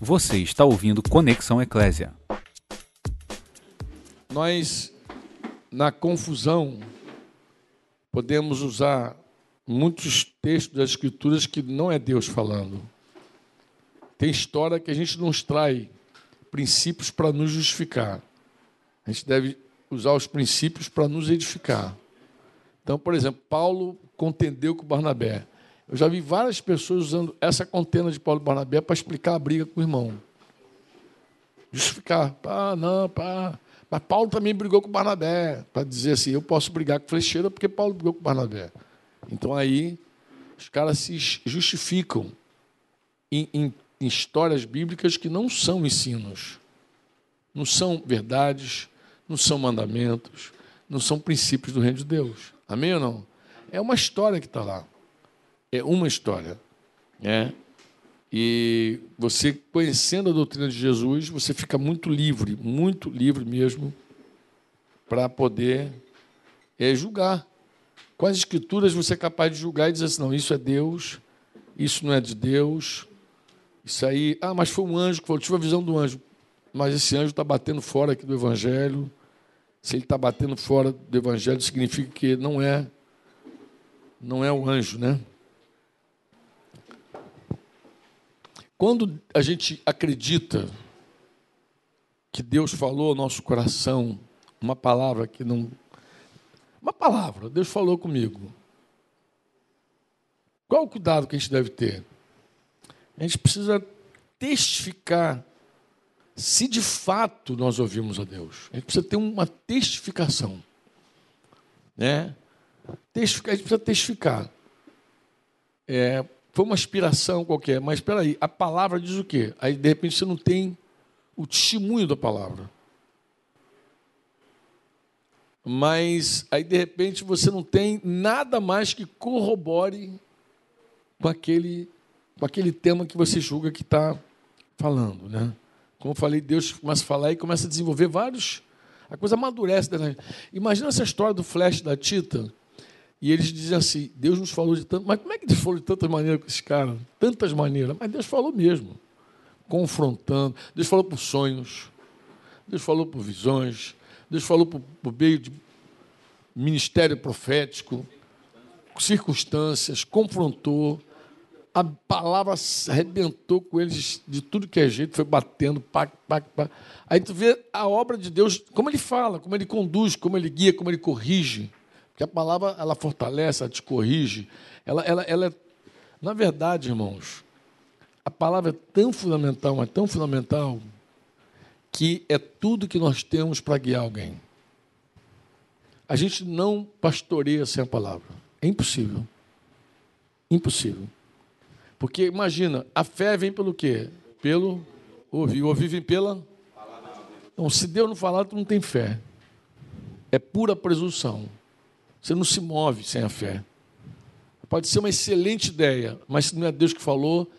Você está ouvindo Conexão Eclésia. Nós, na confusão, podemos usar muitos textos das Escrituras que não é Deus falando. Tem história que a gente não extrai princípios para nos justificar. A gente deve usar os princípios para nos edificar. Então, por exemplo, Paulo contendeu com Barnabé. Eu já vi várias pessoas usando essa contenda de Paulo e Barnabé para explicar a briga com o irmão. Justificar. Pá, não, pá. Mas Paulo também brigou com Barnabé, para dizer assim, eu posso brigar com Flecheira porque Paulo brigou com Barnabé. Então aí os caras se justificam em, em, em histórias bíblicas que não são ensinos, não são verdades, não são mandamentos, não são princípios do reino de Deus. Amém ou não? É uma história que está lá é uma história. Né? E você, conhecendo a doutrina de Jesus, você fica muito livre, muito livre mesmo, para poder é, julgar. As escrituras você é capaz de julgar e dizer assim, não, isso é Deus, isso não é de Deus, isso aí, ah, mas foi um anjo que falou, tive a visão do anjo, mas esse anjo está batendo fora aqui do Evangelho. Se ele está batendo fora do Evangelho, significa que não é, não é o anjo, né? Quando a gente acredita que Deus falou ao nosso coração uma palavra que não. Uma palavra, Deus falou comigo. Qual o cuidado que a gente deve ter? A gente precisa testificar se de fato nós ouvimos a Deus. A gente precisa ter uma testificação. Né? Testificar, a gente precisa testificar. É, foi uma inspiração qualquer, mas espera aí, a palavra diz o quê? Aí de repente você não tem o testemunho da palavra. Mas aí de repente você não tem nada mais que corrobore com aquele, com aquele tema que você julga que está falando, né? Como eu falei, Deus começa a falar e começa a desenvolver vários. A coisa amadurece. Imagina essa história do flash da Tita e eles dizem assim: Deus nos falou de tanto. Mas como é que Deus falou de tantas maneiras com esse cara? Tantas maneiras. Mas Deus falou mesmo. Confrontando. Deus falou por sonhos. Deus falou por visões. Deus falou por, por meio de ministério profético. Circunstâncias. Confrontou. A palavra arrebentou com eles de tudo que é jeito, foi batendo, pá, pá, pá. Aí tu vê a obra de Deus, como ele fala, como ele conduz, como ele guia, como ele corrige. Porque a palavra ela fortalece, ela te corrige. Ela, ela, ela é, na verdade, irmãos, a palavra é tão fundamental, é tão fundamental, que é tudo que nós temos para guiar alguém. A gente não pastoreia sem a palavra. É impossível. Impossível. Porque imagina, a fé vem pelo quê? Pelo ouvir. Ouvir vem pela. Então, se Deus não falar, tu não tem fé. É pura presunção. Você não se move sem a fé. Pode ser uma excelente ideia, mas se não é Deus que falou,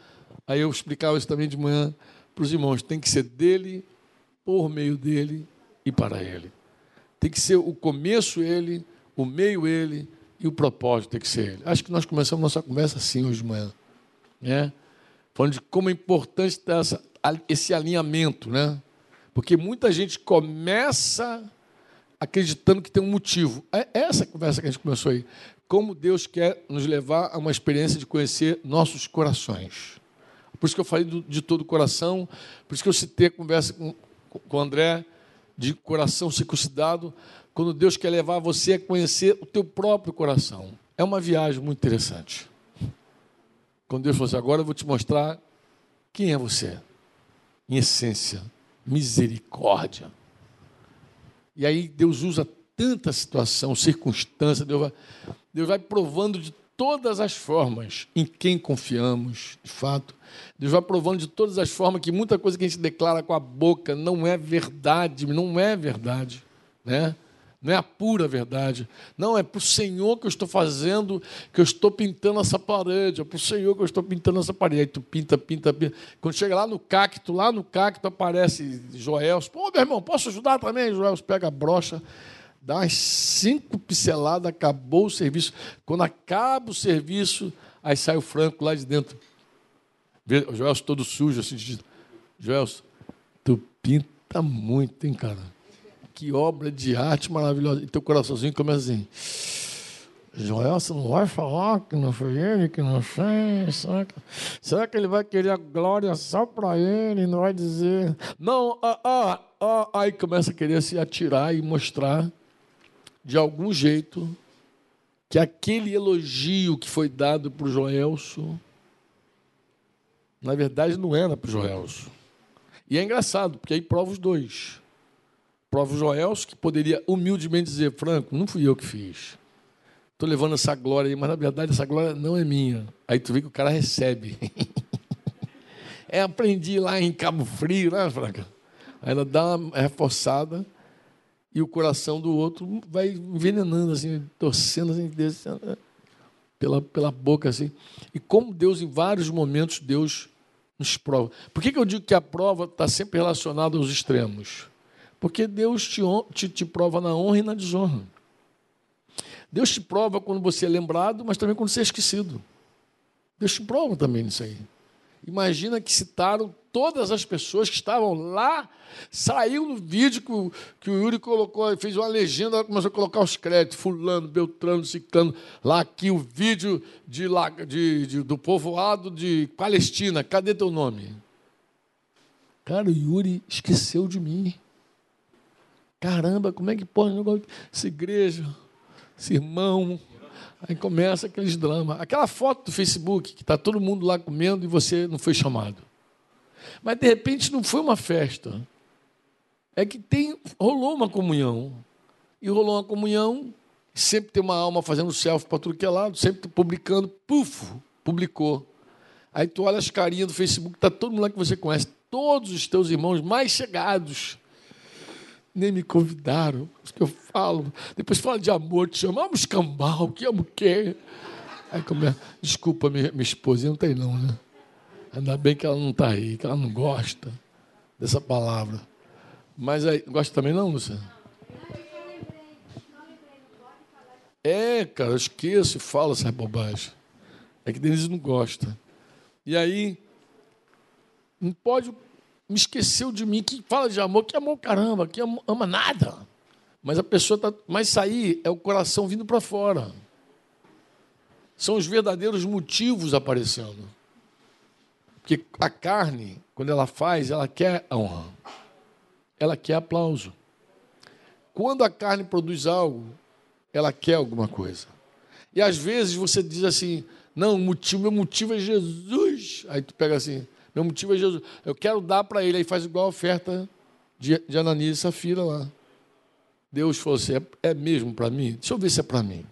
aí eu explicava isso também de manhã para os irmãos, tem que ser dele, por meio dele e para ele. Tem que ser o começo ele, o meio ele e o propósito tem que ser ele. Acho que nós começamos nossa conversa assim hoje de manhã, né? Falando de como é importante essa, esse alinhamento, né? Porque muita gente começa acreditando que tem um motivo. É essa conversa que a gente começou aí. Como Deus quer nos levar a uma experiência de conhecer nossos corações. Por isso que eu falei de todo o coração, por isso que eu citei a conversa com, com o André, de coração circuncidado, quando Deus quer levar você a conhecer o teu próprio coração. É uma viagem muito interessante. Quando Deus falou assim, agora eu vou te mostrar quem é você. Em essência, misericórdia. E aí Deus usa tanta situação, circunstância, Deus vai, Deus vai provando de todas as formas em quem confiamos, de fato. Deus vai provando de todas as formas que muita coisa que a gente declara com a boca não é verdade, não é verdade, né? Não é a pura verdade. Não, é para o Senhor que eu estou fazendo, que eu estou pintando essa parede, é para o Senhor que eu estou pintando essa parede. Aí tu pinta, pinta, pinta. Quando chega lá no cacto, lá no cacto aparece Joel. Pô, meu irmão, posso ajudar também? Joel pega a brocha, dá umas cinco pinceladas, acabou o serviço. Quando acaba o serviço, aí sai o Franco lá de dentro. O Joel todo sujo, assim, Joelson, tu pinta muito, hein, cara? Que obra de arte maravilhosa. E teu coraçãozinho começa assim. Joelson não vai falar que não foi ele, que não fez. Será que, será que ele vai querer a glória só para ele? Não vai dizer. Não, ah, ah, ah. Aí começa a querer se atirar e mostrar, de algum jeito, que aquele elogio que foi dado para o Joelson, na verdade, não era para o Joelson. E é engraçado, porque aí prova os dois. Prova o Joelson, que poderia humildemente dizer, Franco, não fui eu que fiz. Estou levando essa glória aí, mas na verdade essa glória não é minha. Aí tu vê que o cara recebe. é, aprendi lá em Cabo Frio, né, Franca? Aí ela dá uma reforçada e o coração do outro vai envenenando, assim, torcendo assim, descendo, pela, pela boca. assim. E como Deus, em vários momentos, Deus nos prova. Por que, que eu digo que a prova está sempre relacionada aos extremos? Porque Deus te, te, te prova na honra e na desonra. Deus te prova quando você é lembrado, mas também quando você é esquecido. Deus te prova também nisso aí. Imagina que citaram todas as pessoas que estavam lá. Saiu no vídeo que o, que o Yuri colocou, fez uma legenda, começou a colocar os créditos, fulano, beltrano, ciclano. Lá aqui o vídeo de, de, de, do povoado de Palestina. Cadê teu nome? Cara, o Yuri esqueceu de mim. Caramba, como é que pode essa igreja, esse irmão, Aí começa aqueles dramas. Aquela foto do Facebook, que está todo mundo lá comendo e você não foi chamado. Mas de repente não foi uma festa. É que tem, rolou uma comunhão. E rolou uma comunhão, sempre tem uma alma fazendo selfie para tudo que é lado, sempre publicando, puf, publicou. Aí tu olha as carinhas do Facebook, está todo mundo lá que você conhece, todos os teus irmãos mais chegados nem me convidaram. Isso que eu falo. Depois fala de amor, te chamamos cambal, que amo quem? Aí come... Desculpa, minha, minha esposa, não tem não, né? Ainda bem que ela não está aí, que ela não gosta dessa palavra. Mas aí, gosta também não, Luciano? É, cara, eu esqueço e falo essa bobagem. É que Denise não gosta. E aí, não pode me esqueceu de mim, que fala de amor, que amor caramba, que ama nada. Mas a pessoa está. Mas sair é o coração vindo para fora. São os verdadeiros motivos aparecendo. Porque a carne, quando ela faz, ela quer honra. Ela quer aplauso. Quando a carne produz algo, ela quer alguma coisa. E às vezes você diz assim: não, o motivo, meu motivo é Jesus. Aí tu pega assim, meu motivo é Jesus. Eu quero dar para ele. Aí faz igual a oferta de, de Ananias e Safira lá. Deus falou assim: é, é mesmo para mim? Deixa eu ver se é para mim.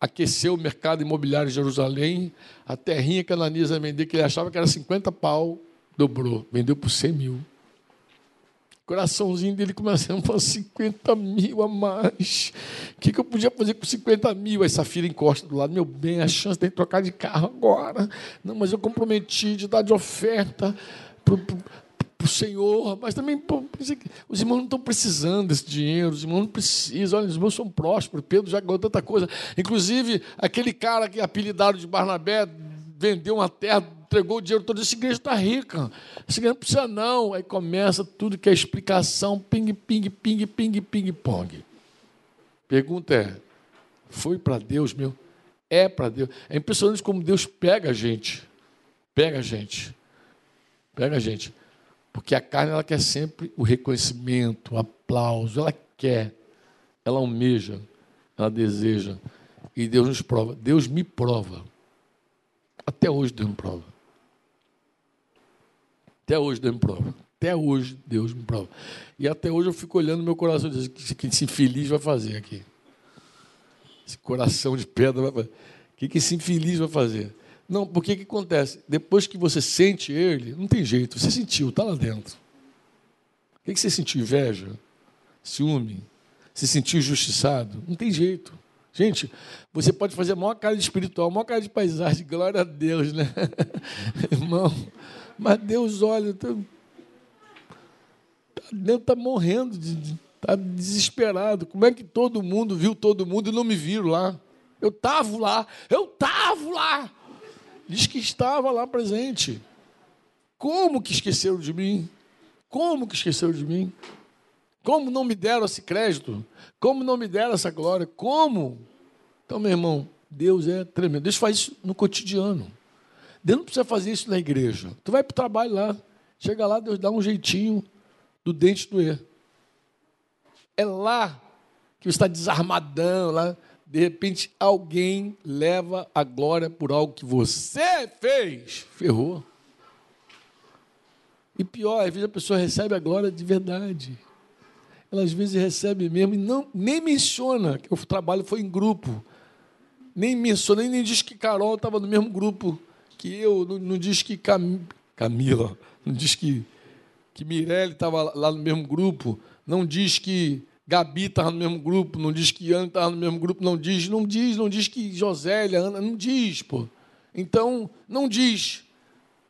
Aqueceu o mercado imobiliário de Jerusalém. A terrinha que Ananias ia vender, que ele achava que era 50 pau, dobrou. Vendeu por 100 mil coraçãozinho dele começando a falar 50 mil a mais. O que, que eu podia fazer com 50 mil? Aí Safira encosta do lado, meu bem, a chance de trocar de carro agora. Não, mas eu comprometi de dar de oferta para o Senhor, mas também pô, os irmãos não estão precisando desse dinheiro, os irmãos não precisam, olha, os irmãos são prósperos, Pedro já ganhou tanta coisa. Inclusive, aquele cara que é apelidado de Barnabé vendeu uma terra entregou o dinheiro todo, essa igreja está rica, essa igreja não precisa não. Aí começa tudo que é explicação, ping, ping, ping, ping, ping, pong. Pergunta é, foi para Deus, meu? É para Deus. É impressionante como Deus pega a gente, pega a gente, pega a gente. Porque a carne ela quer sempre o reconhecimento, o aplauso, ela quer, ela almeja, ela deseja. E Deus nos prova. Deus me prova. Até hoje Deus me prova. Até hoje Deus me prova. Até hoje Deus me prova. E até hoje eu fico olhando meu coração e dizendo o que esse infeliz vai fazer aqui. Esse coração de pedra vai fazer. O que esse infeliz vai fazer? Não, porque o que acontece? Depois que você sente ele, não tem jeito, você sentiu, está lá dentro. O que você sentiu? Inveja? Ciúme? Se sentiu injustiçado? Não tem jeito. Gente, você pode fazer a maior cara de espiritual, a maior cara de paisagem, glória a Deus, né? Irmão, mas Deus olha, tá, Deus está morrendo, está desesperado. Como é que todo mundo viu todo mundo e não me viram lá? Eu estava lá, eu estava lá. Diz que estava lá presente. Como que esqueceram de mim? Como que esqueceram de mim? Como não me deram esse crédito? Como não me deram essa glória? Como? Então, meu irmão, Deus é tremendo. Deus faz isso no cotidiano. Deus não precisa fazer isso na igreja. Tu vai para o trabalho lá, chega lá, Deus dá um jeitinho do dente doer. É lá que está desarmadão, lá, de repente alguém leva a glória por algo que você fez. Ferrou. E pior, às vezes a pessoa recebe a glória de verdade. Ela às vezes recebe mesmo e não, nem menciona que o trabalho foi em grupo. Nem menciona, nem diz que Carol estava no mesmo grupo que eu, não, não diz que Cam, Camila, não diz que, que Mirelle estava lá no mesmo grupo, não diz que Gabi estava no mesmo grupo, não diz que Ana estava no mesmo grupo, não diz, não diz, não diz que Josélia, Ana, não diz, pô. Então, não diz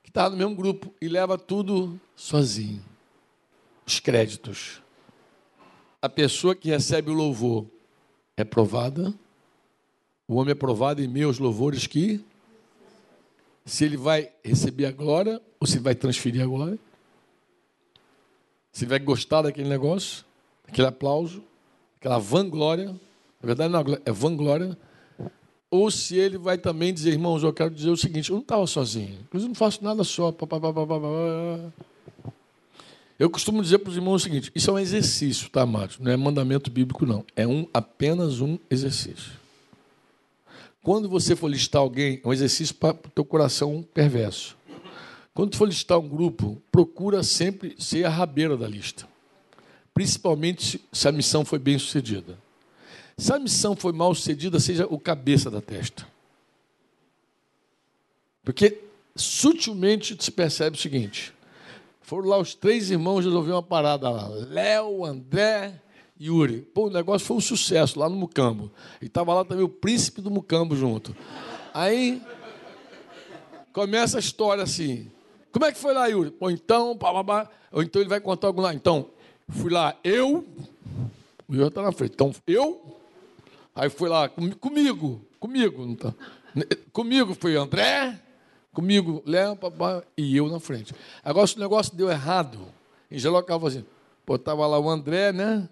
que estava no mesmo grupo e leva tudo sozinho. Os créditos. A pessoa que recebe o louvor é provada. O homem é provado em meus louvores que se ele vai receber a glória ou se vai transferir a glória. Se vai gostar daquele negócio, aquele aplauso, aquela vanglória. Na verdade, não é vanglória ou se ele vai também dizer, irmãos, eu quero dizer o seguinte, eu não estava sozinho, inclusive não faço nada só. Eu costumo dizer para os irmãos o seguinte: isso é um exercício, tá, amados? Não é mandamento bíblico, não. É um, apenas um exercício. Quando você for listar alguém, é um exercício para o teu coração perverso. Quando for listar um grupo, procura sempre ser a rabeira da lista. Principalmente se a missão foi bem sucedida. Se a missão foi mal sucedida, seja o cabeça da testa. Porque sutilmente se percebe o seguinte: foram lá os três irmãos resolver uma parada lá. Léo, André e Yuri. Pô, o negócio foi um sucesso lá no Mucambo. E estava lá também o príncipe do Mucambo junto. Aí começa a história assim. Como é que foi lá, Yuri? Ou então, ou então ele vai contar algo lá. Então, fui lá, eu, o Yuri está na frente. Então, eu, Aí foi lá, comigo, comigo, tá? comigo foi André, comigo Léo, papai, e eu na frente. Agora, se o negócio deu errado, em Gelocava assim, pô, tava lá o André, né?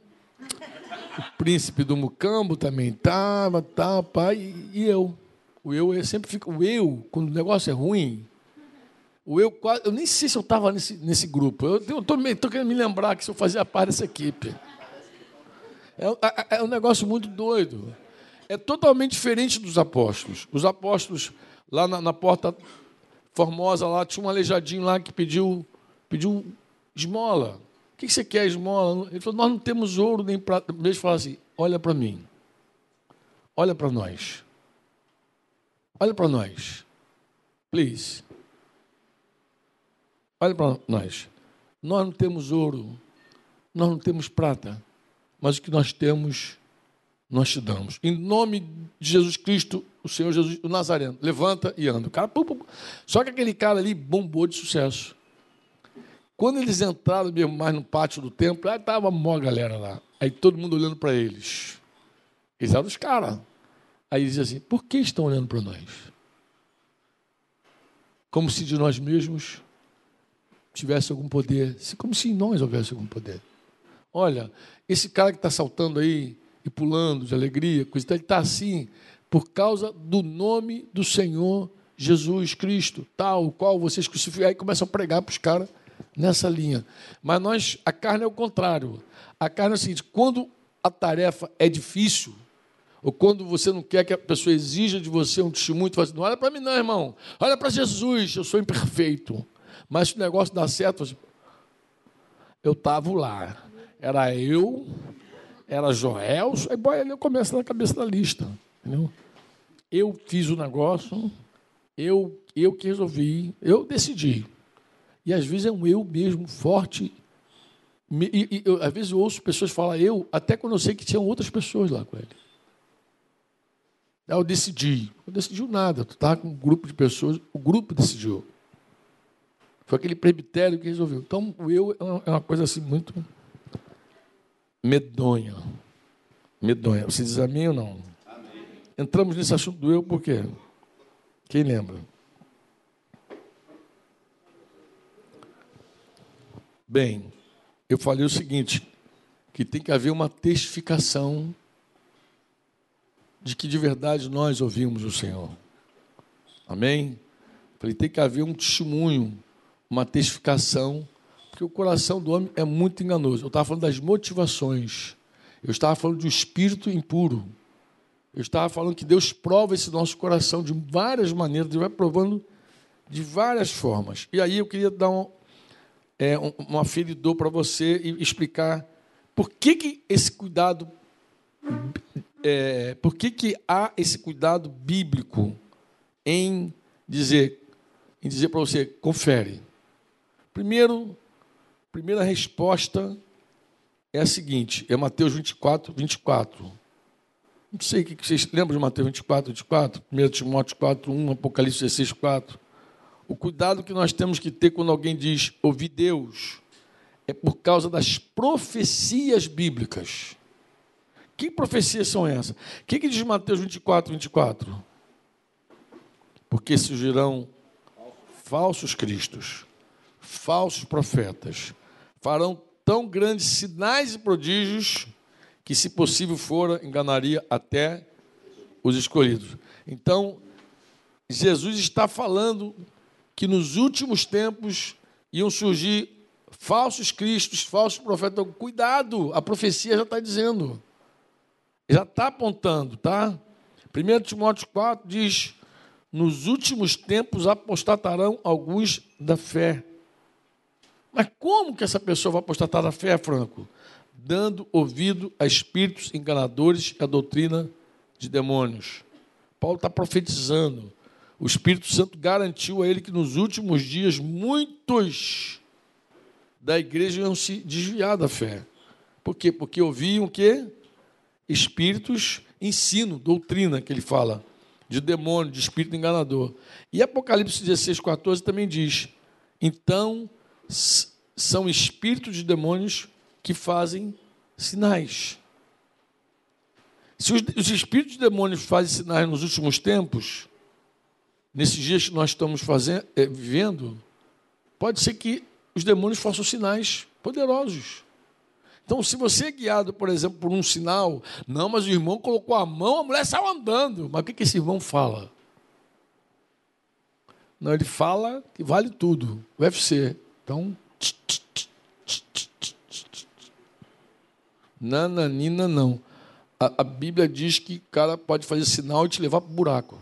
O príncipe do Mucambo também tava, tá, pai, e eu. O eu, eu sempre fica, o eu, quando o negócio é ruim, o eu quase, eu nem sei se eu estava nesse, nesse grupo. Eu estou querendo me lembrar que se eu fazia parte dessa equipe. É, é, é um negócio muito doido. É totalmente diferente dos apóstolos. Os apóstolos, lá na, na porta formosa, lá tinha um aleijadinho lá que pediu, pediu esmola. O que você quer, esmola? Ele falou: Nós não temos ouro nem prata. Eu falar assim: Olha para mim. Olha para nós. Olha para nós. Please. Olha para nós. Nós não temos ouro. Nós não temos prata mas o que nós temos, nós te damos. Em nome de Jesus Cristo, o Senhor Jesus, o Nazareno, levanta e anda. O cara, pum, pum. Só que aquele cara ali bombou de sucesso. Quando eles entraram mesmo mais no pátio do templo, aí estava uma galera lá. Aí todo mundo olhando para eles. Eles eram os caras. Aí dizia assim: por que estão olhando para nós? Como se de nós mesmos tivesse algum poder, como se em nós houvesse algum poder. Olha, esse cara que está saltando aí e pulando de alegria, coisa, ele está assim por causa do nome do Senhor Jesus Cristo, tal qual vocês crucificaram. Aí começam a pregar para os caras nessa linha. Mas nós, a carne é o contrário. A carne é o seguinte: quando a tarefa é difícil, ou quando você não quer que a pessoa exija de você um testemunho, você fala assim, não olha para mim, não, irmão. Olha para Jesus, eu sou imperfeito. Mas se o negócio dá certo, eu estava lá. Era eu, era Joel, aí boy, ele começa na cabeça da lista. Entendeu? Eu fiz o negócio, eu, eu que resolvi, eu decidi. E às vezes é um eu mesmo forte. E, e eu, às vezes eu ouço pessoas falar eu, até quando eu sei que tinham outras pessoas lá com ele. Eu decidi. Não decidiu nada. Tu estava com um grupo de pessoas, o grupo decidiu. Foi aquele presbitério que resolveu. Então, o eu é uma coisa assim muito medonha. Medonha. Você diz amém ou não? Amém. Entramos nesse assunto do eu por quê? Quem lembra? Bem, eu falei o seguinte, que tem que haver uma testificação de que de verdade nós ouvimos o Senhor. Amém? Falei, tem que haver um testemunho, uma testificação, porque o coração do homem é muito enganoso. Eu estava falando das motivações. Eu estava falando de espírito impuro. Eu estava falando que Deus prova esse nosso coração de várias maneiras, Ele vai provando de várias formas. E aí eu queria dar um, é, um, um aferidor para você e explicar por que, que esse cuidado, é, por que, que há esse cuidado bíblico em dizer, em dizer para você, confere. Primeiro, primeira resposta é a seguinte, é Mateus 24, 24. Não sei o que vocês lembram de Mateus 24, 24? 1 Timóteo 4, 1, Apocalipse 16, 4. O cuidado que nós temos que ter quando alguém diz ouvir Deus é por causa das profecias bíblicas. Que profecias são essas? O que, que diz Mateus 24, 24? Porque surgirão falsos cristos, falsos profetas, farão tão grandes sinais e prodígios que, se possível fora, enganaria até os escolhidos. Então, Jesus está falando que nos últimos tempos iam surgir falsos cristos, falsos profetas. Então, cuidado, a profecia já está dizendo, já está apontando, tá? 1 Timóteo 4 diz: Nos últimos tempos apostatarão alguns da fé. Mas como que essa pessoa vai apostatar da fé, Franco? dando ouvido a espíritos enganadores e a doutrina de demônios. Paulo está profetizando. O Espírito Santo garantiu a ele que nos últimos dias muitos da igreja iam se desviar da fé. Por quê? Porque ouviam o quê? Espíritos, ensino, doutrina que ele fala, de demônio, de espírito enganador. E Apocalipse 16, 14 também diz: então são espíritos de demônios que fazem sinais. Se os, os espíritos de demônios fazem sinais nos últimos tempos, nesses dias que nós estamos fazendo, é, vivendo, pode ser que os demônios façam sinais poderosos. Então, se você é guiado, por exemplo, por um sinal, não, mas o irmão colocou a mão, a mulher saiu andando. Mas o que, que esse irmão fala? Não, ele fala que vale tudo, o UFC. Então, Nananina, não. A, a Bíblia diz que o cara pode fazer sinal e te levar para o buraco.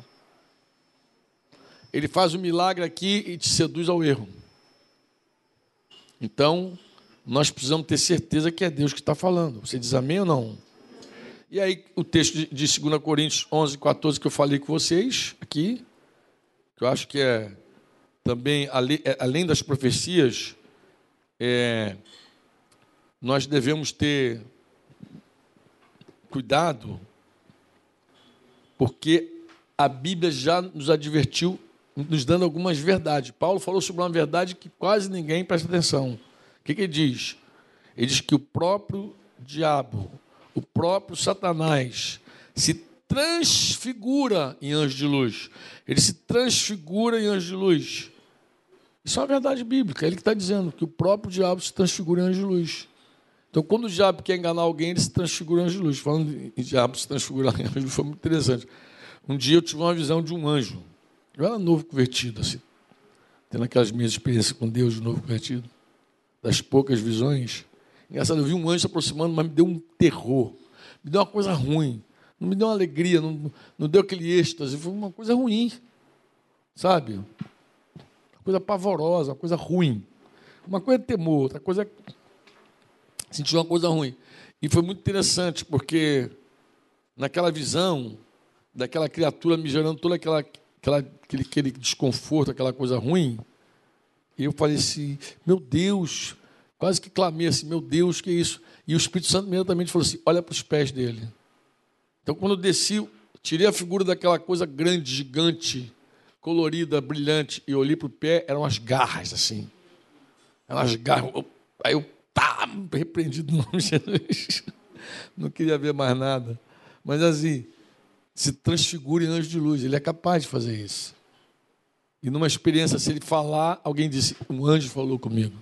Ele faz o um milagre aqui e te seduz ao erro. Então, nós precisamos ter certeza que é Deus que está falando. Você diz amém ou não? E aí, o texto de 2 Coríntios 11, 14, que eu falei com vocês aqui, que eu acho que é também, é, além das profecias, é, nós devemos ter Cuidado, porque a Bíblia já nos advertiu, nos dando algumas verdades. Paulo falou sobre uma verdade que quase ninguém presta atenção. O que, que ele diz? Ele diz que o próprio diabo, o próprio Satanás, se transfigura em anjo de luz. Ele se transfigura em anjo de luz. Isso é uma verdade bíblica. Ele que está dizendo que o próprio diabo se transfigura em anjo de luz. Então, quando o diabo quer enganar alguém, ele se transfigura em anjo de luz. Falando em diabo se transfigurar em anjo de luz, foi muito interessante. Um dia eu tive uma visão de um anjo. Eu era novo convertido, assim. Tendo aquelas minhas experiências com Deus de novo convertido. Das poucas visões. Engraçado, eu vi um anjo se aproximando, mas me deu um terror. Me deu uma coisa ruim. Não me deu uma alegria, não, não deu aquele êxtase. Foi uma coisa ruim. Sabe? Coisa pavorosa, uma coisa ruim. Uma coisa é temor, outra coisa é sentiu uma coisa ruim. E foi muito interessante, porque naquela visão daquela criatura me gerando toda aquela, aquela aquele, aquele desconforto, aquela coisa ruim, eu falei assim, meu Deus, quase que clamei assim, meu Deus, que é isso? E o Espírito Santo imediatamente falou assim, olha para os pés dele. Então, quando eu desci, tirei a figura daquela coisa grande, gigante, colorida, brilhante, e olhei para o pé, eram as garras, assim. Eram as garras. Aí eu tá repreendido no nome de Jesus. Não queria ver mais nada. Mas assim, se transfigura em anjo de luz. Ele é capaz de fazer isso. E numa experiência, se ele falar, alguém disse: Um anjo falou comigo.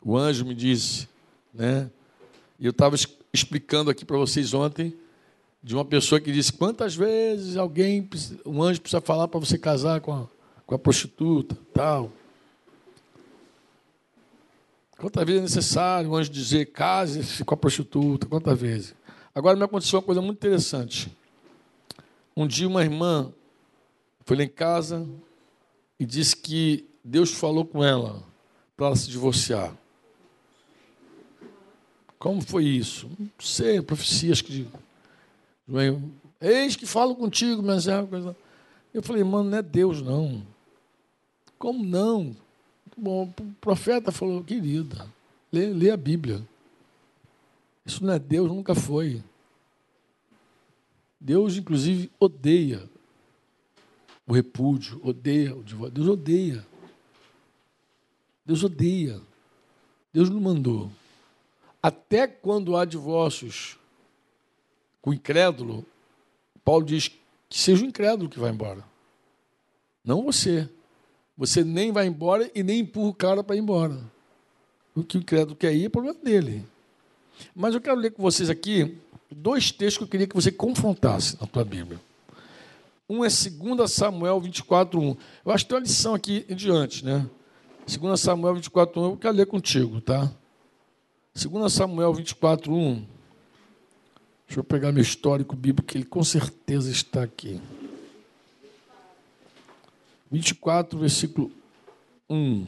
O anjo me disse, né? E eu estava explicando aqui para vocês ontem de uma pessoa que disse quantas vezes alguém, um anjo precisa falar para você casar com a, com a prostituta, tal. Quantas vezes é necessário o anjo dizer case-se com a prostituta? Quantas vezes? Agora me aconteceu uma coisa muito interessante. Um dia uma irmã foi lá em casa e disse que Deus falou com ela para ela se divorciar. Como foi isso? Não sei, profecias que. Eis que falo contigo, é coisa. Eu falei, mano, não é Deus, não. Como não? Bom, o profeta falou, querida, lê, lê a Bíblia. Isso não é Deus, nunca foi. Deus, inclusive, odeia o repúdio, odeia o divórcio. Deus odeia. Deus odeia. Deus não mandou. Até quando há divórcios o incrédulo, Paulo diz que seja o incrédulo que vai embora. Não você. Você nem vai embora e nem empurra o cara para ir embora. O que o incrédulo quer ir é problema dele. Mas eu quero ler com vocês aqui dois textos que eu queria que você confrontasse na tua Bíblia. Um é 2 Samuel 24, 1. Eu acho que tem uma lição aqui em diante, né? 2 Samuel 24, 1, eu quero ler contigo, tá? 2 Samuel 24, 1. Deixa eu pegar meu histórico bíblico, que ele com certeza está aqui. 24, versículo 1.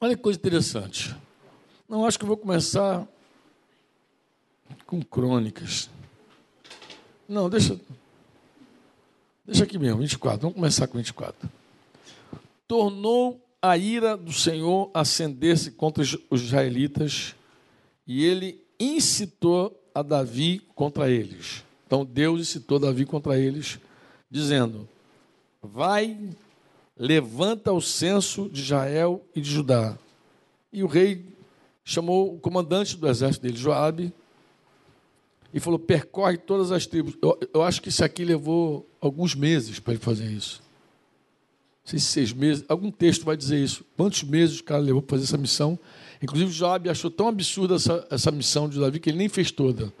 Olha que coisa interessante. Não acho que vou começar com crônicas. Não, deixa. Deixa aqui mesmo, 24. Vamos começar com 24. Tornou a ira do Senhor acender-se contra os israelitas e ele incitou a Davi contra eles. Então Deus incitou Davi contra eles, dizendo: Vai, levanta o censo de Israel e de Judá. E o rei chamou o comandante do exército dele, Joabe, e falou: percorre todas as tribos. Eu, eu acho que isso aqui levou alguns meses para ele fazer isso. Não sei se seis meses, algum texto vai dizer isso. Quantos meses o cara levou para fazer essa missão? Inclusive, Joab achou tão absurda essa, essa missão de Davi que ele nem fez toda.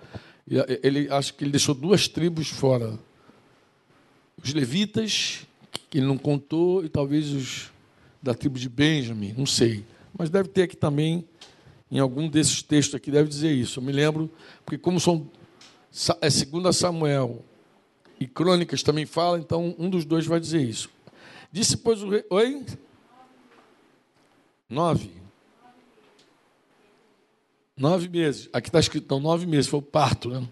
Ele acho que ele deixou duas tribos fora. Os levitas, que ele não contou, e talvez os da tribo de Benjamim, não sei. Mas deve ter aqui também, em algum desses textos aqui, deve dizer isso. Eu me lembro, porque como são é segunda Samuel e Crônicas também fala, então um dos dois vai dizer isso. Disse, pois, o rei. Oi? Nove. Nove meses. Aqui está escrito, não, nove meses, foi o parto, né?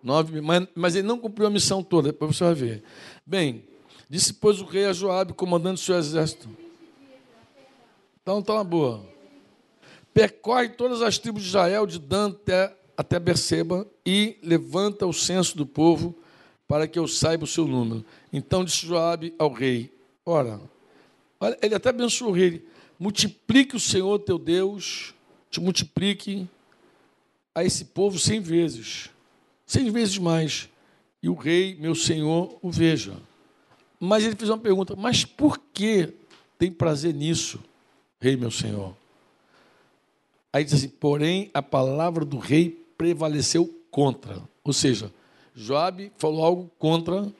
Nove, mas, mas ele não cumpriu a missão toda, depois você vai ver. Bem, disse, pois, o rei a Joabe, comandante do seu exército. Então está uma boa. Percorre todas as tribos de Israel, de Dan até, até Berseba, e levanta o censo do povo, para que eu saiba o seu número. Então disse Joabe ao rei: Ora, ele até abençoou rei. Multiplique o Senhor teu Deus te multiplique a esse povo cem vezes, cem vezes mais, e o rei, meu senhor, o veja. Mas ele fez uma pergunta: mas por que tem prazer nisso, rei, meu senhor? Aí diz assim: porém, a palavra do rei prevaleceu contra. Ou seja, Joabe falou algo contra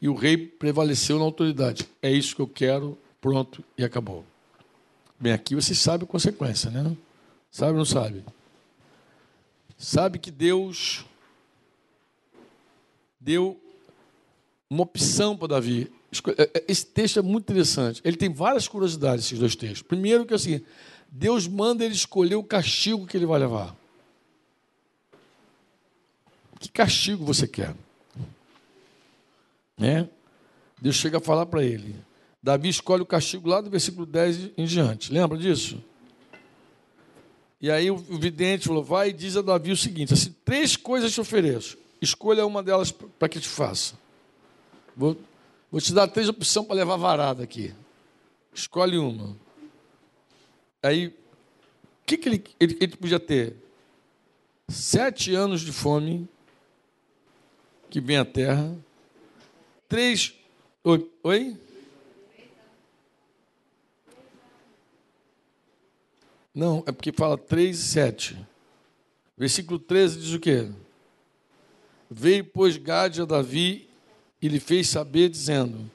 e o rei prevaleceu na autoridade. É isso que eu quero, pronto, e acabou. Bem, aqui você sabe a consequência, né? Sabe ou não sabe? Sabe que Deus deu uma opção para Davi. É, é, esse texto é muito interessante. Ele tem várias curiosidades, esses dois textos. Primeiro, que assim, Deus manda ele escolher o castigo que ele vai levar. Que castigo você quer? Né? Deus chega a falar para ele. Davi escolhe o castigo lá do versículo 10 em diante. Lembra disso? E aí o vidente falou: vai e diz a Davi o seguinte: assim, três coisas te ofereço. Escolha uma delas para que te faça. Vou, vou te dar três opções para levar varada aqui. Escolhe uma. Aí, o que, que ele, ele, ele podia ter? Sete anos de fome que vem à terra. Três. Oi? Oi? Não, é porque fala 3 e 7. Versículo 13 diz o quê? Veio, pois, Gade a Davi e lhe fez saber, dizendo: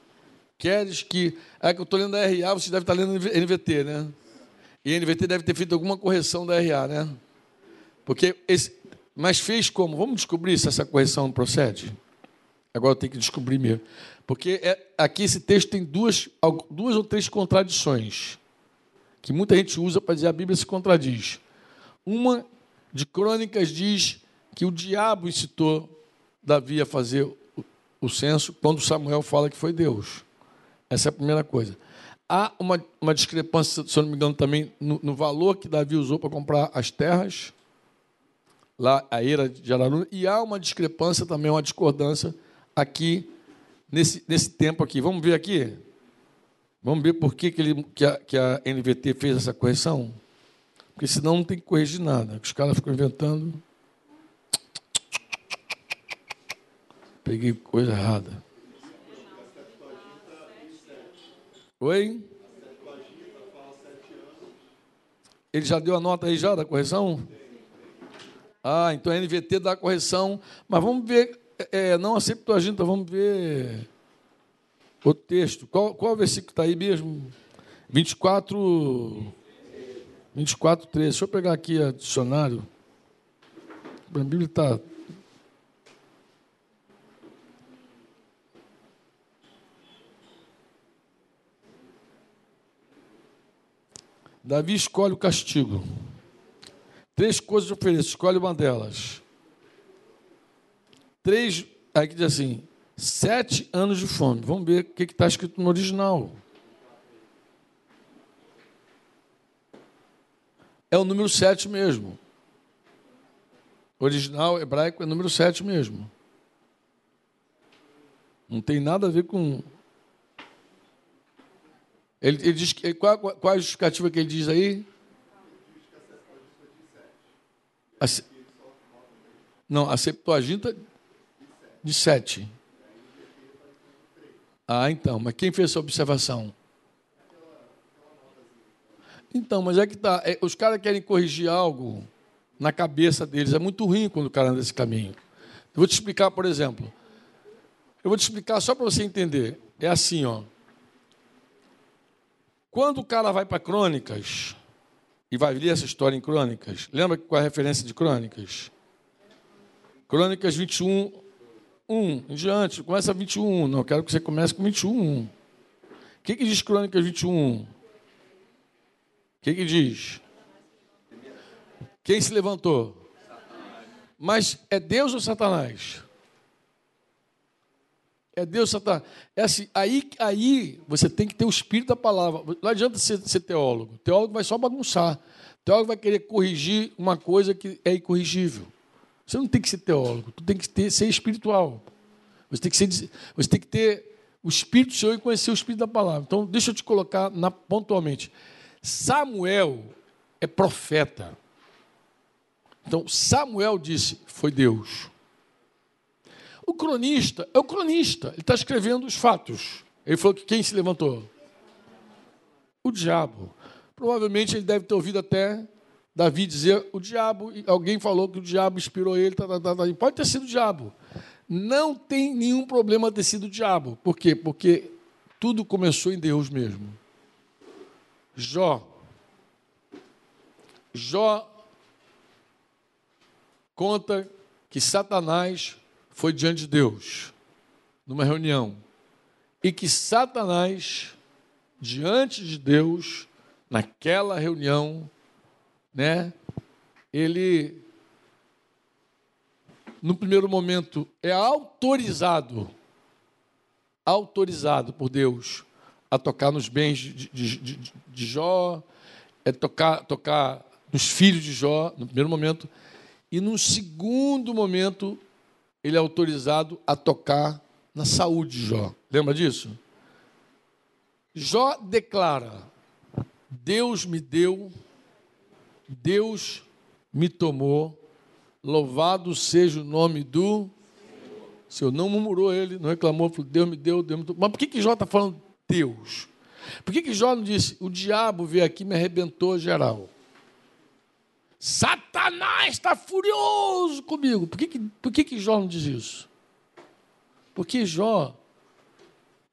Queres que. É que eu estou lendo a RA, você deve estar lendo NVT, né? E a NVT deve ter feito alguma correção da RA, né? Porque esse... Mas fez como? Vamos descobrir se essa correção procede? Agora eu tenho que descobrir mesmo. Porque é, aqui esse texto tem duas, duas ou três contradições que muita gente usa para dizer a Bíblia se contradiz. Uma de Crônicas diz que o diabo incitou Davi a fazer o, o censo quando Samuel fala que foi Deus. Essa é a primeira coisa. Há uma, uma discrepância, se eu não me engano, também no, no valor que Davi usou para comprar as terras, lá a Eira de Araruna, e há uma discrepância também, uma discordância aqui, nesse, nesse tempo aqui. Vamos ver aqui? Vamos ver por que, que, ele, que, a, que a NVT fez essa correção? Porque senão não tem que corrigir nada. Os caras ficam inventando. Peguei coisa errada. Oi? Ele já deu a nota aí já da correção? Ah, então a NVT dá a correção. Mas vamos ver é, não a Septuaginta, vamos ver o texto. Qual, qual versículo está aí mesmo? 24, 24, 13. Deixa eu pegar aqui o dicionário. A Bíblia está. Davi escolhe o castigo. Três coisas oferece, escolhe uma delas três, aqui diz assim, sete anos de fome. Vamos ver o que está escrito no original. É o número sete mesmo. Original hebraico é número sete mesmo. Não tem nada a ver com. Ele, ele diz que. Qual, qual, a justificativa que ele diz aí? A, não, a Septuaginta de sete. Ah, então, mas quem fez essa observação? Então, mas é que tá. É, os caras querem corrigir algo na cabeça deles. É muito ruim quando o cara anda nesse caminho. Eu vou te explicar, por exemplo. Eu vou te explicar só para você entender. É assim, ó. Quando o cara vai para Crônicas e vai ler essa história em Crônicas, lembra qual é a referência de Crônicas? Crônicas 21, 1 em diante, começa 21. Não, quero que você comece com 21. O que, que diz Crônicas 21? O que, que diz? Quem se levantou? Mas é Deus ou Satanás? É Deus Satanás? É assim, aí, aí você tem que ter o espírito da palavra. Não adianta ser, ser teólogo. Teólogo vai só bagunçar. Teólogo vai querer corrigir uma coisa que é incorrigível. Você não tem que ser teólogo, tu tem que ter, ser espiritual. Você tem que, ser, você tem que ter o Espírito Senhor e conhecer o Espírito da palavra. Então, deixa eu te colocar na, pontualmente. Samuel é profeta. Então, Samuel disse: foi Deus. O cronista é o cronista, ele está escrevendo os fatos. Ele falou que quem se levantou? O diabo. Provavelmente ele deve ter ouvido até Davi dizer o diabo, alguém falou que o diabo inspirou ele, tá, tá, tá, tá. pode ter sido o diabo. Não tem nenhum problema ter sido o diabo. Por quê? Porque tudo começou em Deus mesmo. Jó. Jó conta que Satanás foi diante de Deus numa reunião e que Satanás diante de Deus naquela reunião né? Ele no primeiro momento é autorizado autorizado por Deus a tocar nos bens de, de, de, de Jó, é tocar, tocar nos filhos de Jó, no primeiro momento, e no segundo momento, ele é autorizado a tocar na saúde de Jó. Lembra disso? Jó declara: Deus me deu Deus me tomou, louvado seja o nome do Senhor. Não murmurou ele, não reclamou, falou, Deus me deu, Deus me tomou. Mas por que, que Jó está falando Deus? Por que, que Jó não disse, o diabo veio aqui e me arrebentou geral? Satanás está furioso comigo. Por que, que, por que, que Jó não diz isso? Porque Jó,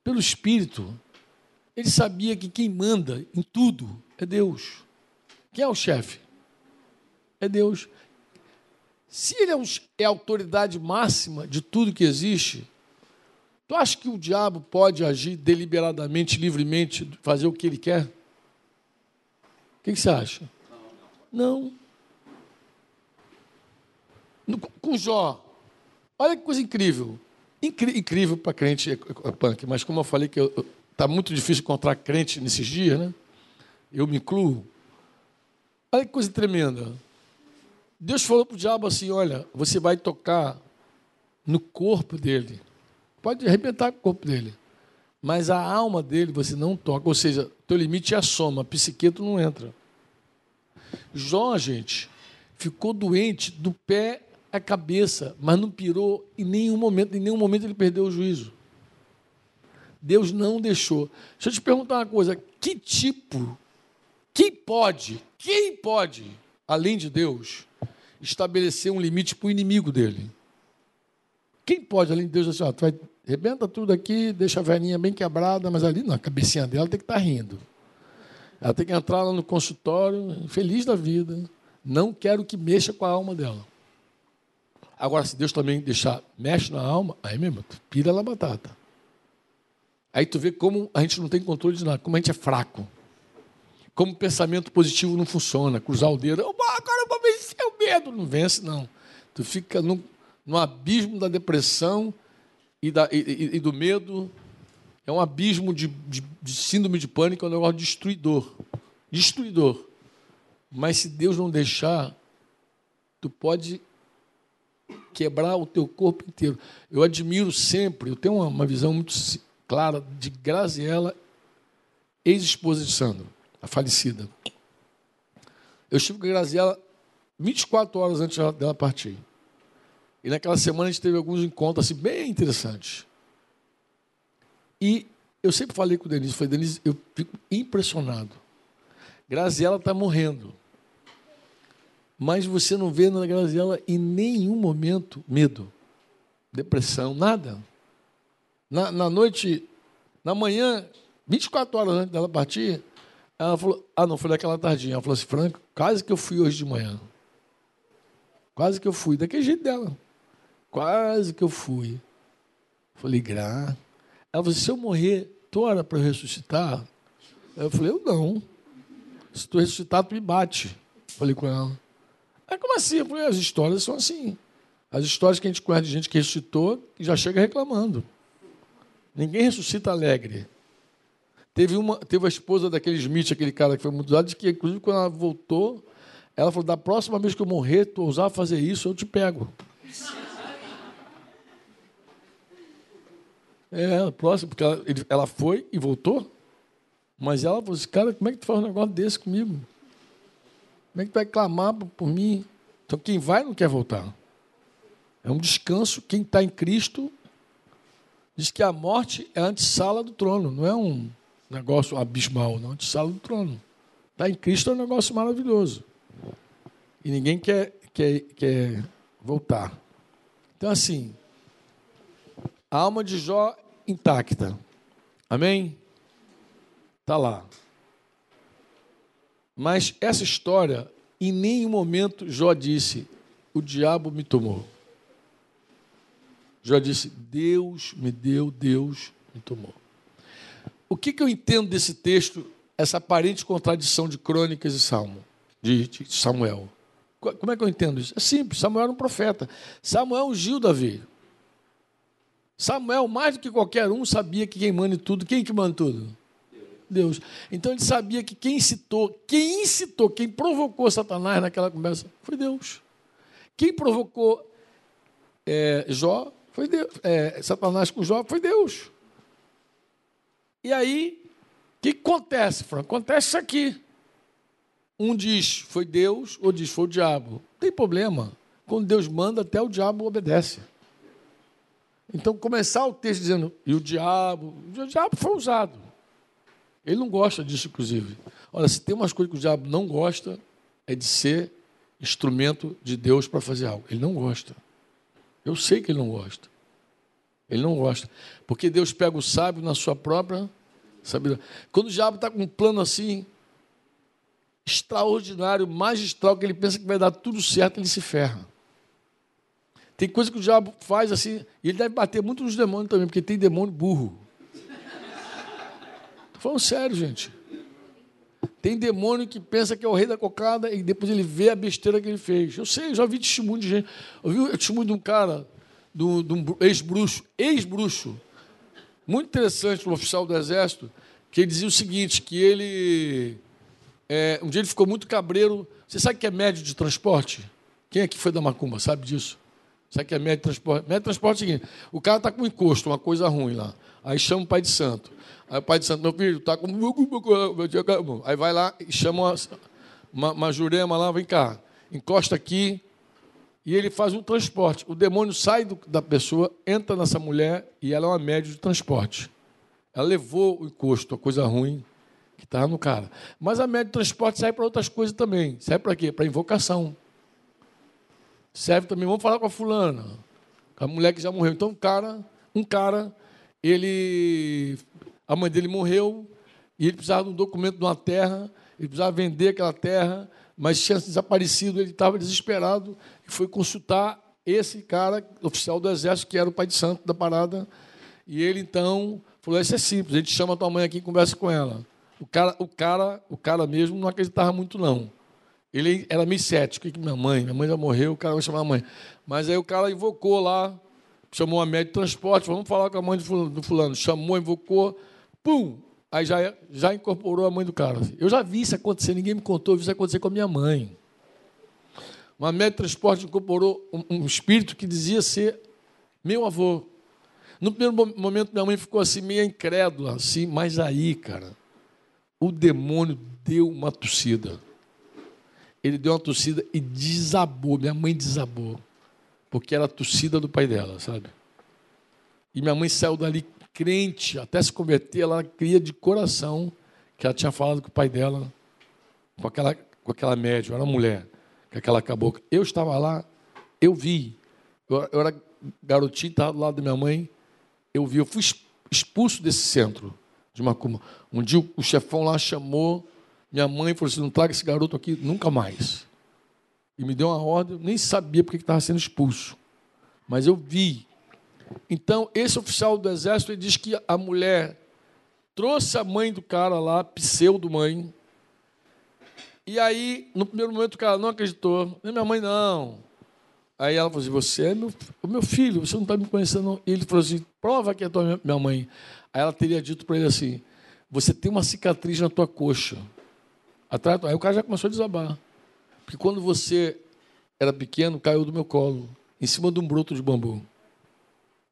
pelo Espírito, ele sabia que quem manda em tudo é Deus. Quem é o chefe? É Deus. Se ele é, um, é a autoridade máxima de tudo que existe, tu acha que o diabo pode agir deliberadamente, livremente, fazer o que ele quer? O que, que você acha? Não. No, com Jó, olha que coisa incrível. Incri, incrível para crente é, é, é punk, mas como eu falei que está muito difícil encontrar crente nesses dias, né? Eu me incluo. Olha que coisa tremenda. Deus falou para o diabo assim: olha, você vai tocar no corpo dele. Pode arrebentar o corpo dele. Mas a alma dele você não toca. Ou seja, teu limite é a soma, psiqueto não entra. Jó, gente, ficou doente do pé à cabeça, mas não pirou em nenhum momento, em nenhum momento ele perdeu o juízo. Deus não deixou. Deixa eu te perguntar uma coisa: que tipo, quem pode, quem pode, além de Deus, estabelecer um limite para o inimigo dele. Quem pode, além de Deus, assim, ó, tu vai, rebenta tudo aqui, deixa a velhinha bem quebrada, mas ali na cabecinha dela tem que estar tá rindo. Ela tem que entrar lá no consultório, feliz da vida. Não quero que mexa com a alma dela. Agora, se Deus também deixar, mexe na alma, aí mesmo, tu pira na batata. Aí tu vê como a gente não tem controle de nada, como a gente é fraco. Como pensamento positivo não funciona, cruzar o dedo, oh, agora eu vou vencer o medo. Não vence, não. Tu fica no, no abismo da depressão e, da, e, e, do medo. É um abismo de, de, de síndrome de pânico, é um negócio destruidor. Destruidor. Mas se Deus não deixar, tu pode quebrar o teu corpo inteiro. Eu admiro sempre, eu tenho uma, uma visão muito clara de Graziella, ex-esposa de Sandro a falecida. Eu estive com a Graziela 24 horas antes dela partir. E naquela semana a gente teve alguns encontros assim, bem interessantes. E eu sempre falei com o Denise, falei, Denise, eu fico impressionado. Graziela está morrendo. Mas você não vê na Graziela em nenhum momento medo, depressão, nada. Na, na noite, na manhã, 24 horas antes dela partir, ela falou, ah, não, foi naquela tardinha. Ela falou assim, Franco, quase que eu fui hoje de manhã. Quase que eu fui, daquele jeito dela. Quase que eu fui. Falei, Gra. Ela falou se eu morrer, tu ora para eu ressuscitar? Eu falei, eu não. Se tu ressuscitar, tu me bate. Falei com ela. É como assim? Eu falei, as histórias são assim. As histórias que a gente conhece de gente que ressuscitou, já chega reclamando. Ninguém ressuscita alegre. Teve, uma, teve a esposa daquele Smith, aquele cara que foi mudado, de que, inclusive, quando ela voltou, ela falou: da próxima vez que eu morrer, tu ousar fazer isso, eu te pego. É, próximo, porque ela, ela foi e voltou, mas ela falou assim: cara, como é que tu faz um negócio desse comigo? Como é que tu vai clamar por mim? Então, quem vai não quer voltar. É um descanso. Quem está em Cristo diz que a morte é a antessala do trono, não é um negócio abismal, não, de sala do trono. Está em Cristo é um negócio maravilhoso. E ninguém quer, quer, quer voltar. Então, assim, a alma de Jó intacta. Amém? Está lá. Mas essa história, em nenhum momento Jó disse: o diabo me tomou. Jó disse: Deus me deu, Deus me tomou. O que, que eu entendo desse texto, essa aparente contradição de crônicas e salmo, de, de Samuel? Como é que eu entendo isso? É simples, Samuel era um profeta. Samuel ungiu Davi. Samuel, mais do que qualquer um, sabia que quem manda tudo, quem que manda tudo? Deus. Então ele sabia que quem incitou, quem incitou, quem provocou Satanás naquela conversa foi Deus. Quem provocou é, Jó foi Deus. É, Satanás com Jó foi Deus. E aí, o que acontece, Franco? Acontece isso aqui. Um diz foi Deus, ou diz foi o diabo. Não tem problema. Quando Deus manda, até o diabo obedece. Então, começar o texto dizendo, e o diabo, o diabo foi usado. Ele não gosta disso, inclusive. Olha, se tem umas coisas que o diabo não gosta, é de ser instrumento de Deus para fazer algo. Ele não gosta. Eu sei que ele não gosta. Ele não gosta. Porque Deus pega o sábio na sua própria sabedoria. Quando o diabo está com um plano assim, extraordinário, magistral, que ele pensa que vai dar tudo certo, ele se ferra. Tem coisa que o diabo faz assim, e ele deve bater muito nos demônios também, porque tem demônio burro. Estou falando sério, gente. Tem demônio que pensa que é o rei da cocada e depois ele vê a besteira que ele fez. Eu sei, eu já vi testemunho de gente. Eu vi o testemunho de um cara, um ex-bruxo, ex-bruxo, muito interessante, um oficial do exército, que ele dizia o seguinte, que ele... É, um dia ele ficou muito cabreiro. Você sabe que é médio de transporte? Quem aqui foi da Macumba sabe disso? Sabe que é médio de transporte? Médio de transporte é o seguinte: o cara está com um encosto, uma coisa ruim lá. Aí chama o pai de santo. Aí o pai de santo, meu filho, está com. Aí vai lá e chama uma, uma, uma jurema lá, vem cá, encosta aqui, e ele faz um transporte. O demônio sai do, da pessoa, entra nessa mulher e ela é uma média de transporte. Ela levou o encosto, a coisa ruim que estava no cara. Mas a média de transporte serve para outras coisas também. Serve para quê? Para invocação. Serve também, vamos falar com a fulana, a mulher que já morreu. Então, um cara, um cara, ele. A mãe dele morreu e ele precisava de um documento de uma terra, ele precisava vender aquela terra, mas tinha desaparecido, ele estava desesperado foi consultar esse cara, oficial do exército, que era o pai de santo da parada. E ele então falou: Isso é simples, a gente chama a tua mãe aqui e conversa com ela. O cara, o cara, o cara mesmo não acreditava muito, não. Ele era meio cético. Que minha mãe? Minha mãe já morreu, o cara vai chamar a mãe. Mas aí o cara invocou lá, chamou uma média de transporte, vamos falar com a mãe do fulano. Chamou, invocou, pum! Aí já, já incorporou a mãe do cara. Eu já vi isso acontecer, ninguém me contou, eu vi isso acontecer com a minha mãe. Uma média de transporte incorporou um, um espírito que dizia ser meu avô. No primeiro momento, minha mãe ficou assim, meio incrédula, assim, mas aí, cara, o demônio deu uma tossida ele deu uma tossida e desabou. Minha mãe desabou. Porque era a tossida do pai dela, sabe? E minha mãe saiu dali crente, até se converter, ela cria de coração que ela tinha falado com o pai dela, com aquela, com aquela médium, era mulher, com aquela cabocla. Eu estava lá, eu vi. Eu, eu era garotinho, estava do lado da minha mãe, eu vi. Eu fui expulso desse centro de Macumba. Um dia o chefão lá chamou minha mãe falou assim: não traga esse garoto aqui nunca mais. E me deu uma ordem, eu nem sabia porque estava sendo expulso. Mas eu vi. Então, esse oficial do exército diz que a mulher trouxe a mãe do cara lá, pseudo-mãe. E aí, no primeiro momento, o cara não acreditou. Nem minha mãe, não. Aí ela falou assim: Você é meu, meu filho, você não está me conhecendo. E ele falou assim: Prova que é tua minha mãe. Aí ela teria dito para ele assim: Você tem uma cicatriz na tua coxa. Atrás, aí o cara já começou a desabar. Porque quando você era pequeno, caiu do meu colo, em cima de um broto de bambu.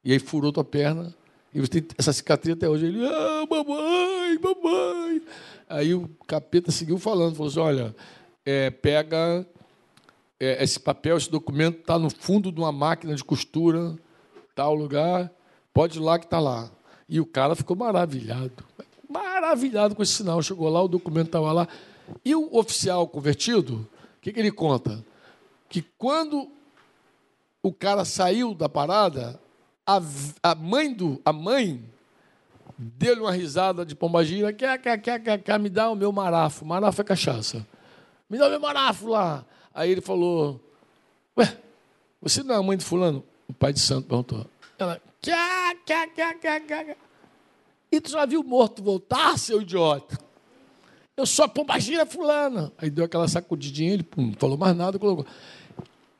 E aí furou tua perna, e você tem essa cicatriz até hoje. Ele, ah, mamãe, mamãe. Aí o capeta seguiu falando, falou assim: olha, é, pega é, esse papel, esse documento está no fundo de uma máquina de costura, tal lugar, pode ir lá que está lá. E o cara ficou maravilhado, maravilhado com esse sinal. Chegou lá, o documento estava lá. E o oficial convertido, o que, que ele conta? Que quando o cara saiu da parada, a, a mãe do a mãe deu-lhe uma risada de pombagira, quer, quer, quer, quer, quer, me dá o meu marafo. Marafo é cachaça. Me dá o meu marafo lá. Aí ele falou, ué, você não é a mãe de fulano? O pai de santo perguntou. Ela, quer, quer, quer, quer, quer. E tu já viu morto voltar, seu idiota? Eu sou a pombagira fulana. Aí deu aquela sacudidinha, ele pum, não falou mais nada, colocou.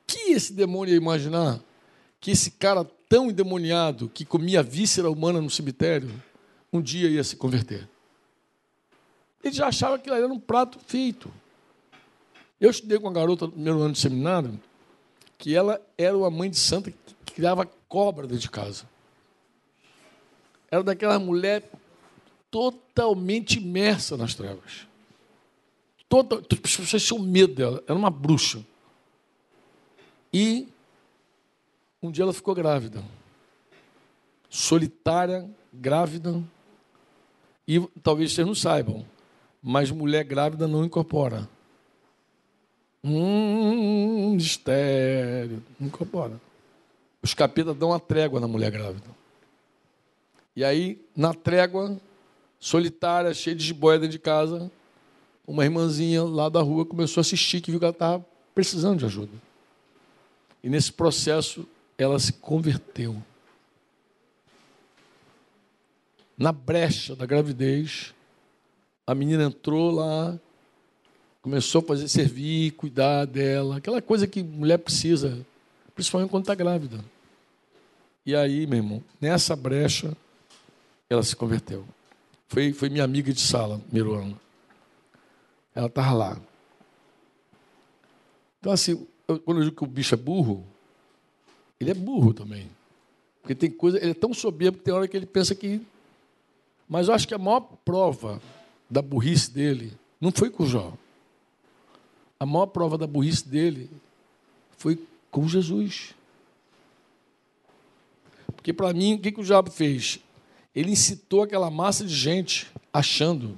Que esse demônio ia imaginar que esse cara tão endemoniado, que comia víscera humana no cemitério, um dia ia se converter? Ele já achava que era um prato feito. Eu estudei com uma garota no primeiro ano de seminário, que ela era uma mãe de santa que criava cobra dentro de casa. Era daquela mulher totalmente imersa nas trevas. Toda, as pessoas tinham medo dela. Era uma bruxa. E um dia ela ficou grávida. Solitária, grávida. E talvez vocês não saibam, mas mulher grávida não incorpora. Hum, mistério. Não incorpora. Os capetas dão uma trégua na mulher grávida. E aí, na trégua, solitária, cheia de jiboia dentro de casa, uma irmãzinha lá da rua começou a assistir, que viu que ela estava precisando de ajuda. E nesse processo, ela se converteu. Na brecha da gravidez, a menina entrou lá, começou a fazer servir, cuidar dela, aquela coisa que mulher precisa, principalmente quando está grávida. E aí, meu irmão, nessa brecha, ela se converteu. Foi, foi minha amiga de sala, ano. Ela estava lá. Então, assim, eu, quando eu digo que o bicho é burro, ele é burro também. Porque tem coisa, ele é tão soberbo que tem hora que ele pensa que. Mas eu acho que a maior prova da burrice dele não foi com Jó. A maior prova da burrice dele foi com Jesus. Porque para mim, o que, que o diabo fez? Ele incitou aquela massa de gente achando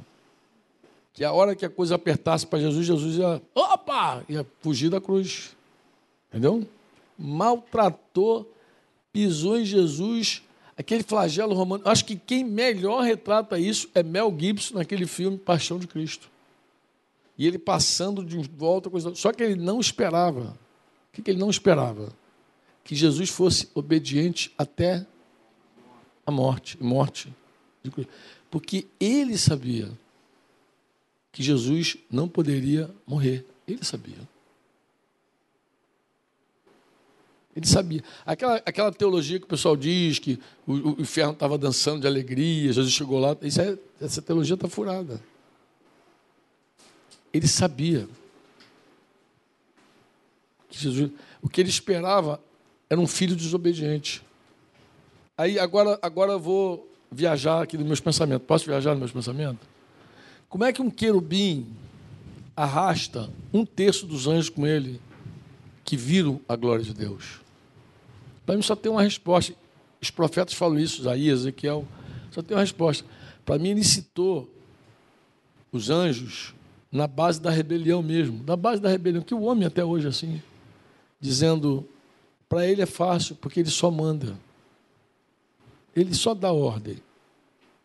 que a hora que a coisa apertasse para Jesus, Jesus ia, opa, ia fugir da cruz. Entendeu? Maltratou, pisou em Jesus, aquele flagelo romano. Acho que quem melhor retrata isso é Mel Gibson naquele filme Paixão de Cristo. E ele passando de volta, coisa. Só que ele não esperava. O que ele não esperava? Que Jesus fosse obediente até a morte, morte. Porque ele sabia que Jesus não poderia morrer. Ele sabia. Ele sabia. Aquela, aquela teologia que o pessoal diz que o, o inferno estava dançando de alegria, Jesus chegou lá, isso é, essa teologia está furada. Ele sabia que Jesus, o que ele esperava era um filho desobediente. Aí agora, agora eu vou viajar aqui nos meus pensamentos. Posso viajar nos meus pensamentos? Como é que um querubim arrasta um terço dos anjos com ele que viram a glória de Deus? Para mim só tem uma resposta. Os profetas falam isso, Isaías, Ezequiel, só tem uma resposta. Para mim ele citou os anjos na base da rebelião mesmo, na base da rebelião, que o homem até hoje é assim, dizendo, para ele é fácil, porque ele só manda. Ele só dá ordem.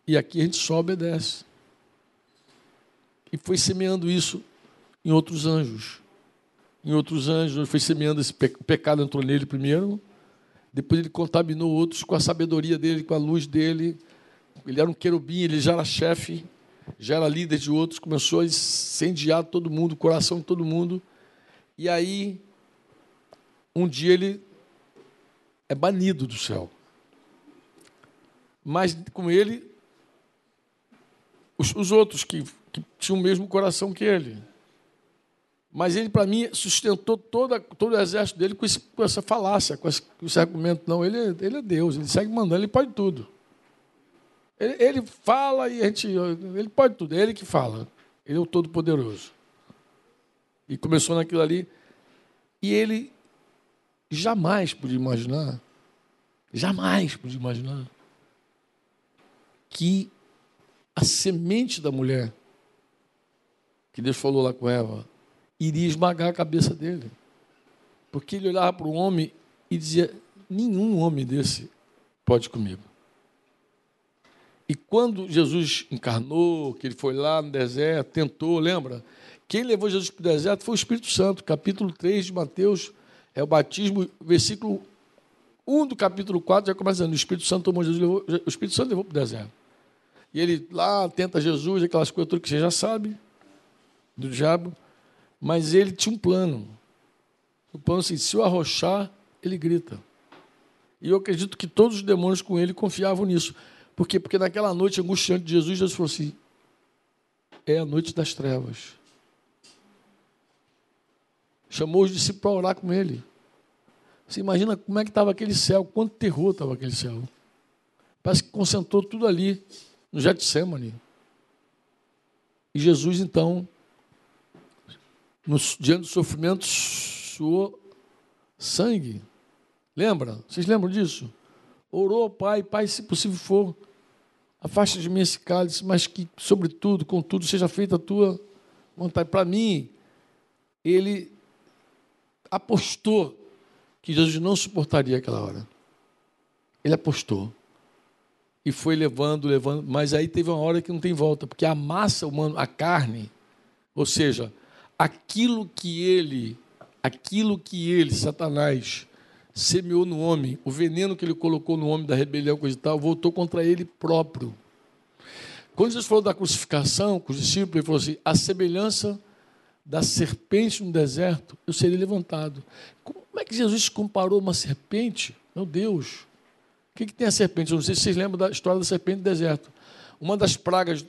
E aqui a gente só obedece e foi semeando isso em outros anjos. Em outros anjos, foi semeando esse pe pecado, entrou nele primeiro, depois ele contaminou outros com a sabedoria dele, com a luz dele. Ele era um querubim, ele já era chefe, já era líder de outros, começou a incendiar todo mundo, o coração de todo mundo. E aí, um dia ele é banido do céu. Mas com ele, os, os outros que que tinha o mesmo coração que ele. Mas ele, para mim, sustentou toda, todo o exército dele com, esse, com essa falácia, com esse, com esse, argumento. Não, ele, ele é Deus, ele segue mandando, ele pode tudo. Ele, ele fala e a gente. Ele pode tudo, é ele que fala. Ele é o Todo-Poderoso. E começou naquilo ali. E ele jamais podia imaginar, jamais podia imaginar, que a semente da mulher que Deus falou lá com Eva, iria esmagar a cabeça dele. Porque ele olhava para o homem e dizia: nenhum homem desse pode comigo. E quando Jesus encarnou, que ele foi lá no deserto, tentou, lembra? Quem levou Jesus para o deserto foi o Espírito Santo. Capítulo 3 de Mateus é o batismo, versículo 1 do capítulo 4 já começa dizendo: o Espírito Santo tomou Jesus, levou, o Espírito Santo levou para o deserto. E ele lá tenta Jesus, aquelas coisas que você já sabe do diabo, mas ele tinha um plano. O plano assim, se o arrochar, ele grita. E eu acredito que todos os demônios com ele confiavam nisso. Por quê? Porque naquela noite angustiante de Jesus, Jesus falou assim: é a noite das trevas. Chamou os discípulos para orar com ele. Você imagina como é que estava aquele céu, quanto terror estava aquele céu. Parece que concentrou tudo ali, no Getsemane. E Jesus, então, no, diante do sofrimento, suou sangue. Lembra? Vocês lembram disso? Orou Pai, Pai, se possível for, afasta de mim esse cálice, mas que, sobretudo, contudo, seja feita a tua vontade. Para mim, ele apostou que Jesus não suportaria aquela hora. Ele apostou. E foi levando, levando, mas aí teve uma hora que não tem volta, porque a massa humana, a carne, ou seja, aquilo que ele, aquilo que ele, Satanás, semeou no homem, o veneno que ele colocou no homem da rebelião, coisa e tal, voltou contra ele próprio. Quando Jesus falou da crucificação com os discípulos, ele falou assim: a semelhança da serpente no deserto, eu serei levantado. Como é que Jesus comparou uma serpente? Meu Deus, o que, que tem a serpente? Eu não sei se vocês lembram da história da serpente no deserto. Uma das pragas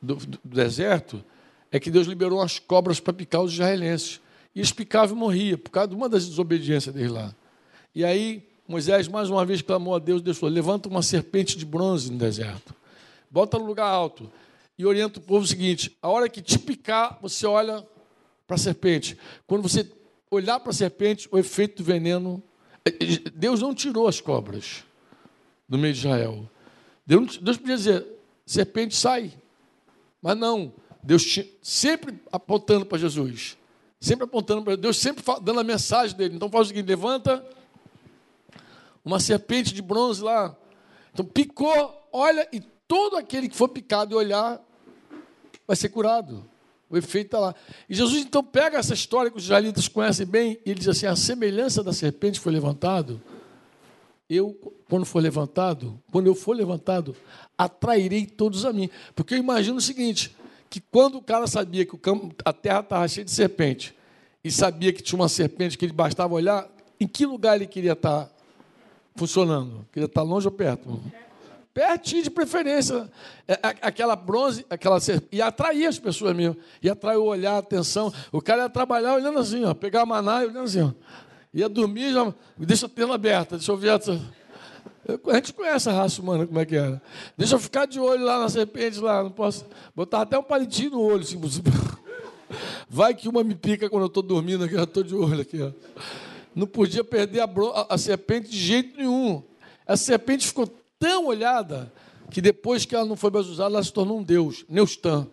do, do deserto é que Deus liberou as cobras para picar os israelenses. E eles picavam e morriam, por causa de uma das desobediências deles lá. E aí, Moisés mais uma vez clamou a Deus, Deus falou: levanta uma serpente de bronze no deserto bota no lugar alto e orienta o povo o seguinte: a hora que te picar, você olha para a serpente. Quando você olhar para a serpente, o efeito do veneno. É, é, Deus não tirou as cobras do meio de Israel. Deus, Deus podia dizer: serpente sai. Mas não. Deus tinha, sempre apontando para Jesus. Sempre apontando para Deus, sempre dando a mensagem dele. Então faz o seguinte: levanta uma serpente de bronze lá. Então picou, olha e todo aquele que for picado e olhar vai ser curado. O efeito está lá. E Jesus então pega essa história que os israelitas conhecem bem e ele diz assim: a semelhança da serpente foi levantado. Eu, quando for levantado, quando eu for levantado, atrairei todos a mim. Porque eu imagino o seguinte: que quando o cara sabia que o campo, a terra estava cheia de serpente, e sabia que tinha uma serpente que ele bastava olhar, em que lugar ele queria estar funcionando? Queria estar longe ou perto? pertinho de preferência. É, aquela bronze, aquela e atraía as pessoas mesmo. E atrair o olhar, a atenção. O cara ia trabalhar olhando assim, ó, pegar a maná e olhando assim. Ó. Ia dormir, já, deixa a tela aberta, deixa eu ver. A gente conhece a raça humana, como é que era. Deixa eu ficar de olho lá na serpente, lá, não posso. Botar até um palitinho no olho, se possível. Vai que uma me pica quando eu estou dormindo aqui, eu estou de olho aqui. Ó. Não podia perder a, a, a serpente de jeito nenhum. A serpente ficou tão olhada que depois que ela não foi mais usada, ela se tornou um deus, Neustan.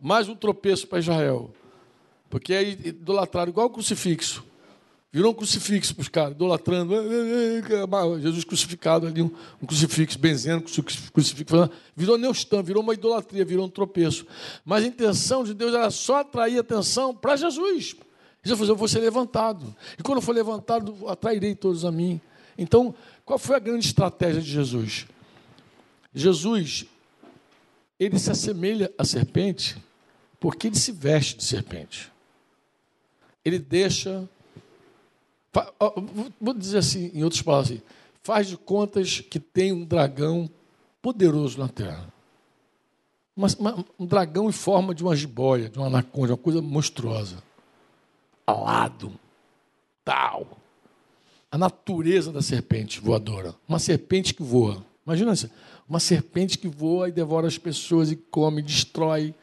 Mais um tropeço para Israel. Porque aí idolatraram igual o crucifixo. Virou um crucifixo para os caras, idolatrando. Jesus crucificado ali, um, crucifixo, benzendo, crucifixo. Virou Neustan, virou uma idolatria, virou um tropeço. Mas a intenção de Deus era só atrair atenção para Jesus. Jesus falou: Eu vou ser levantado. E quando eu for levantado, atrairei todos a mim. Então, qual foi a grande estratégia de Jesus? Jesus, ele se assemelha à serpente porque ele se veste de serpente. Ele deixa. Vou dizer assim, em outras palavras, assim, faz de contas que tem um dragão poderoso na terra. Uma, um dragão em forma de uma jiboia, de uma anaconda, uma coisa monstruosa. Alado, tal a natureza da serpente voadora. Uma serpente que voa. Imagina isso. Uma serpente que voa e devora as pessoas e come, destrói,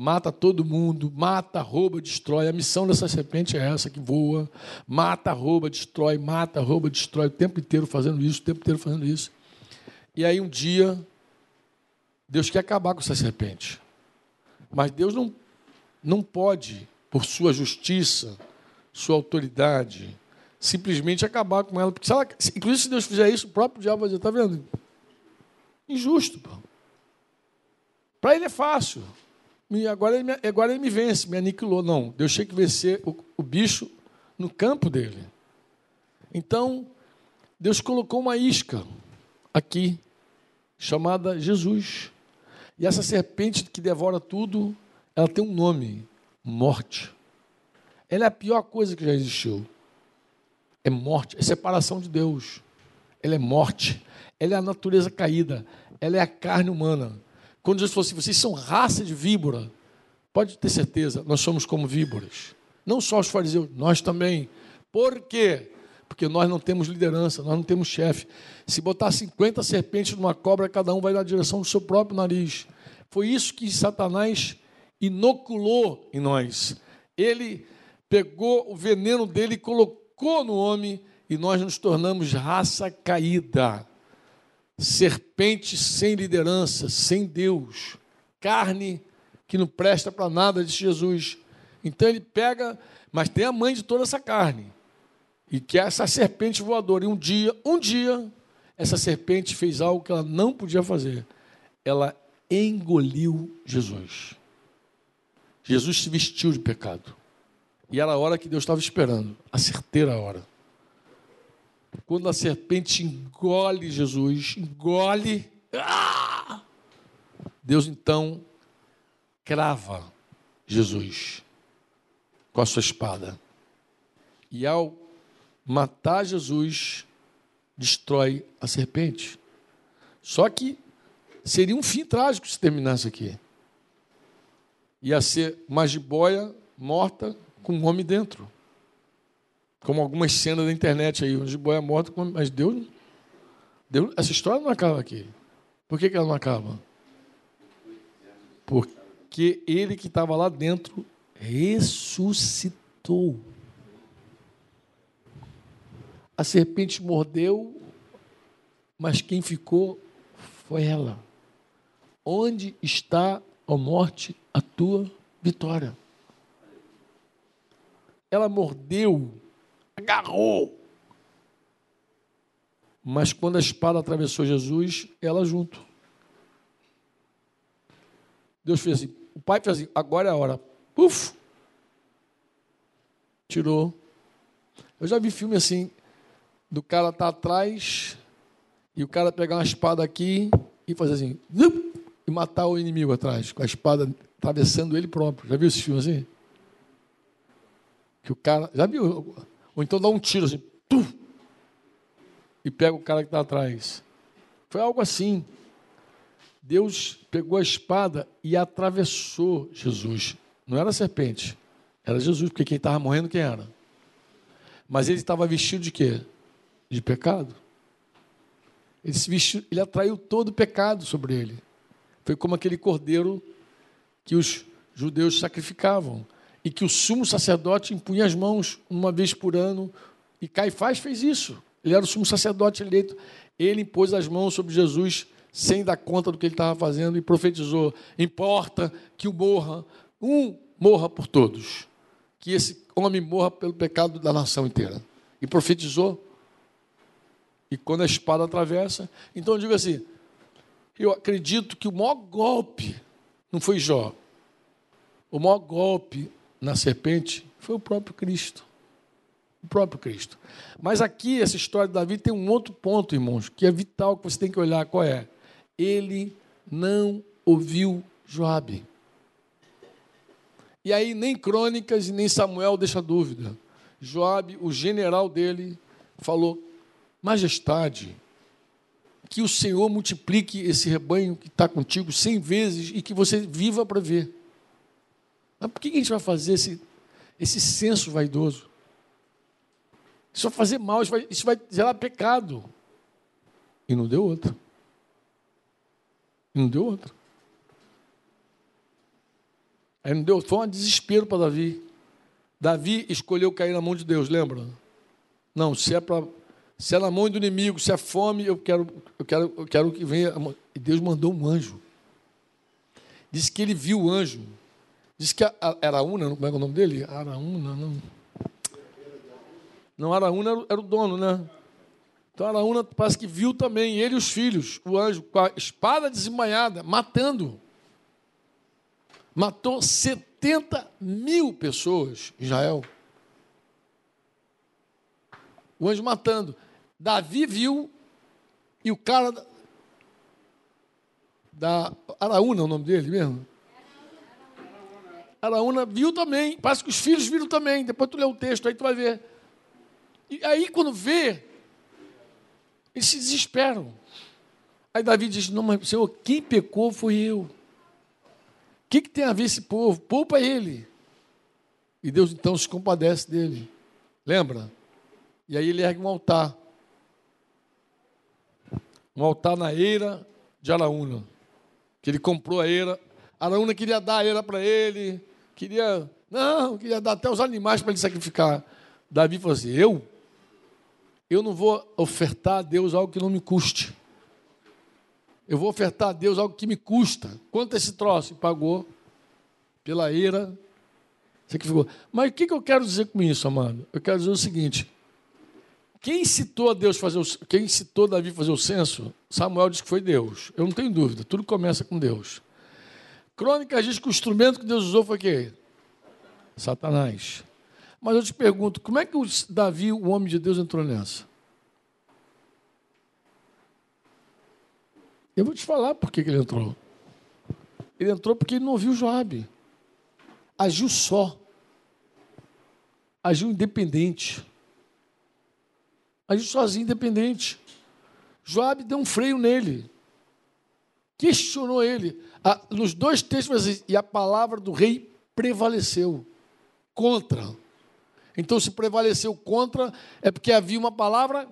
mata todo mundo, mata, rouba, destrói. A missão dessa serpente é essa que voa, mata, rouba, destrói, mata, rouba, destrói, o tempo inteiro fazendo isso, o tempo inteiro fazendo isso. E aí um dia Deus quer acabar com essa serpente. Mas Deus não, não pode, por sua justiça, sua autoridade, simplesmente acabar com ela. Porque se ela, inclusive, se Deus fizer isso, o próprio diabo vai dizer: está vendo? Injusto. Para ele é fácil. Agora ele, me, agora ele me vence, me aniquilou. Não, Deus tinha que vencer o, o bicho no campo dele. Então, Deus colocou uma isca aqui, chamada Jesus. E essa serpente que devora tudo, ela tem um nome: morte. Ela é a pior coisa que já existiu é morte, é separação de Deus. Ela é morte. Ela é a natureza caída. Ela é a carne humana. Quando Jesus falou assim, vocês são raça de víbora, pode ter certeza, nós somos como víboras. Não só os fariseus, nós também. Por quê? Porque nós não temos liderança, nós não temos chefe. Se botar 50 serpentes numa cobra, cada um vai na direção do seu próprio nariz. Foi isso que Satanás inoculou em nós. Ele pegou o veneno dele e colocou no homem e nós nos tornamos raça caída, serpente sem liderança, sem Deus, carne que não presta para nada, disse Jesus. Então ele pega, mas tem a mãe de toda essa carne. E que é essa serpente voadora. E um dia, um dia, essa serpente fez algo que ela não podia fazer. Ela engoliu Jesus. Jesus se vestiu de pecado. E era a hora que Deus estava esperando, a certeira hora. Quando a serpente engole Jesus, engole, ah! Deus então crava Jesus com a sua espada. E ao matar Jesus, destrói a serpente. Só que seria um fim trágico se terminasse aqui. Ia ser uma jiboia morta com um homem dentro. Como algumas cenas da internet aí, uma jiboia morta, com... mas Deus, Deus. Essa história não acaba aqui. Por que, que ela não acaba? Porque ele que estava lá dentro ressuscitou. A serpente mordeu, mas quem ficou foi ela. Onde está, a morte, a tua vitória? Ela mordeu, agarrou. Mas quando a espada atravessou Jesus, ela junto. Deus fez assim. O pai fez assim, agora é a hora. Puf! Tirou. Eu já vi filme assim, do cara tá atrás e o cara pegar uma espada aqui e fazer assim, e matar o inimigo atrás, com a espada atravessando ele próprio. Já viu esse filme assim? Que o cara. Já viu? Ou então dá um tiro assim, e pega o cara que está atrás. Foi algo assim. Deus pegou a espada e atravessou Jesus. Não era serpente, era Jesus, porque quem estava morrendo, quem era? Mas ele estava vestido de quê? De pecado. Ele, se vestiu, ele atraiu todo o pecado sobre ele. Foi como aquele cordeiro que os judeus sacrificavam e que o sumo sacerdote impunha as mãos uma vez por ano. E Caifás fez isso. Ele era o sumo sacerdote eleito. Ele impôs as mãos sobre Jesus sem dar conta do que ele estava fazendo, e profetizou: importa que o morra, um morra por todos, que esse homem morra pelo pecado da nação inteira. E profetizou. E quando a espada atravessa, então eu digo assim: eu acredito que o maior golpe não foi Jó, o maior golpe na serpente foi o próprio Cristo. O próprio Cristo. Mas aqui, essa história de Davi tem um outro ponto, irmãos, que é vital, que você tem que olhar qual é ele não ouviu Joabe. E aí nem Crônicas e nem Samuel deixa dúvida. Joabe, o general dele, falou: Majestade, que o Senhor multiplique esse rebanho que está contigo cem vezes e que você viva para ver. Mas por que a gente vai fazer esse, esse senso vaidoso? Isso vai fazer mal, isso vai, isso vai gerar pecado. E não deu outra. Não deu outra. Aí não deu, foi um desespero para Davi. Davi escolheu cair na mão de Deus, lembra? Não, se é se é na mão do inimigo, se é fome, eu quero, eu quero, eu quero que venha. E Deus mandou um anjo. Disse que ele viu o anjo. Disse que era Una, como é, é o nome dele? Araúna, não. Não, Araúna era o dono, né? Então Araúna parece que viu também ele e os filhos, o anjo, com a espada desembanhada, matando. Matou 70 mil pessoas Israel. O anjo matando. Davi viu e o cara da, da Araúna, é o nome dele mesmo? Araúna viu também. Parece que os filhos viram também. Depois tu lê o texto, aí tu vai ver. E aí, quando vê, eles se desesperam. Aí Davi diz: Não, mas Senhor, quem pecou foi eu. O que, que tem a ver esse povo? Poupa ele. E Deus então se compadece dele. Lembra? E aí ele ergue um altar. Um altar na eira de Araúna. Que ele comprou a eira. Araúna queria dar a eira para ele. Queria. Não, queria dar até os animais para ele sacrificar. Davi falou assim: Eu? eu não vou ofertar a Deus algo que não me custe. Eu vou ofertar a Deus algo que me custa. Quanto esse troço? E pagou pela ira Você que ficou. Mas o que eu quero dizer com isso, amado? Eu quero dizer o seguinte: quem citou a Deus fazer o, quem citou Davi fazer o censo, Samuel diz que foi Deus. Eu não tenho dúvida, tudo começa com Deus. Crônicas diz que o instrumento que Deus usou foi quem? Satanás. Mas eu te pergunto, como é que o Davi, o homem de Deus, entrou nessa? Eu vou te falar por que ele entrou. Ele entrou porque ele não ouviu Joabe. Agiu só. Agiu independente. Agiu sozinho, independente. Joabe deu um freio nele. Questionou ele. Nos dois textos, e a palavra do rei prevaleceu contra. Então, se prevaleceu contra, é porque havia uma palavra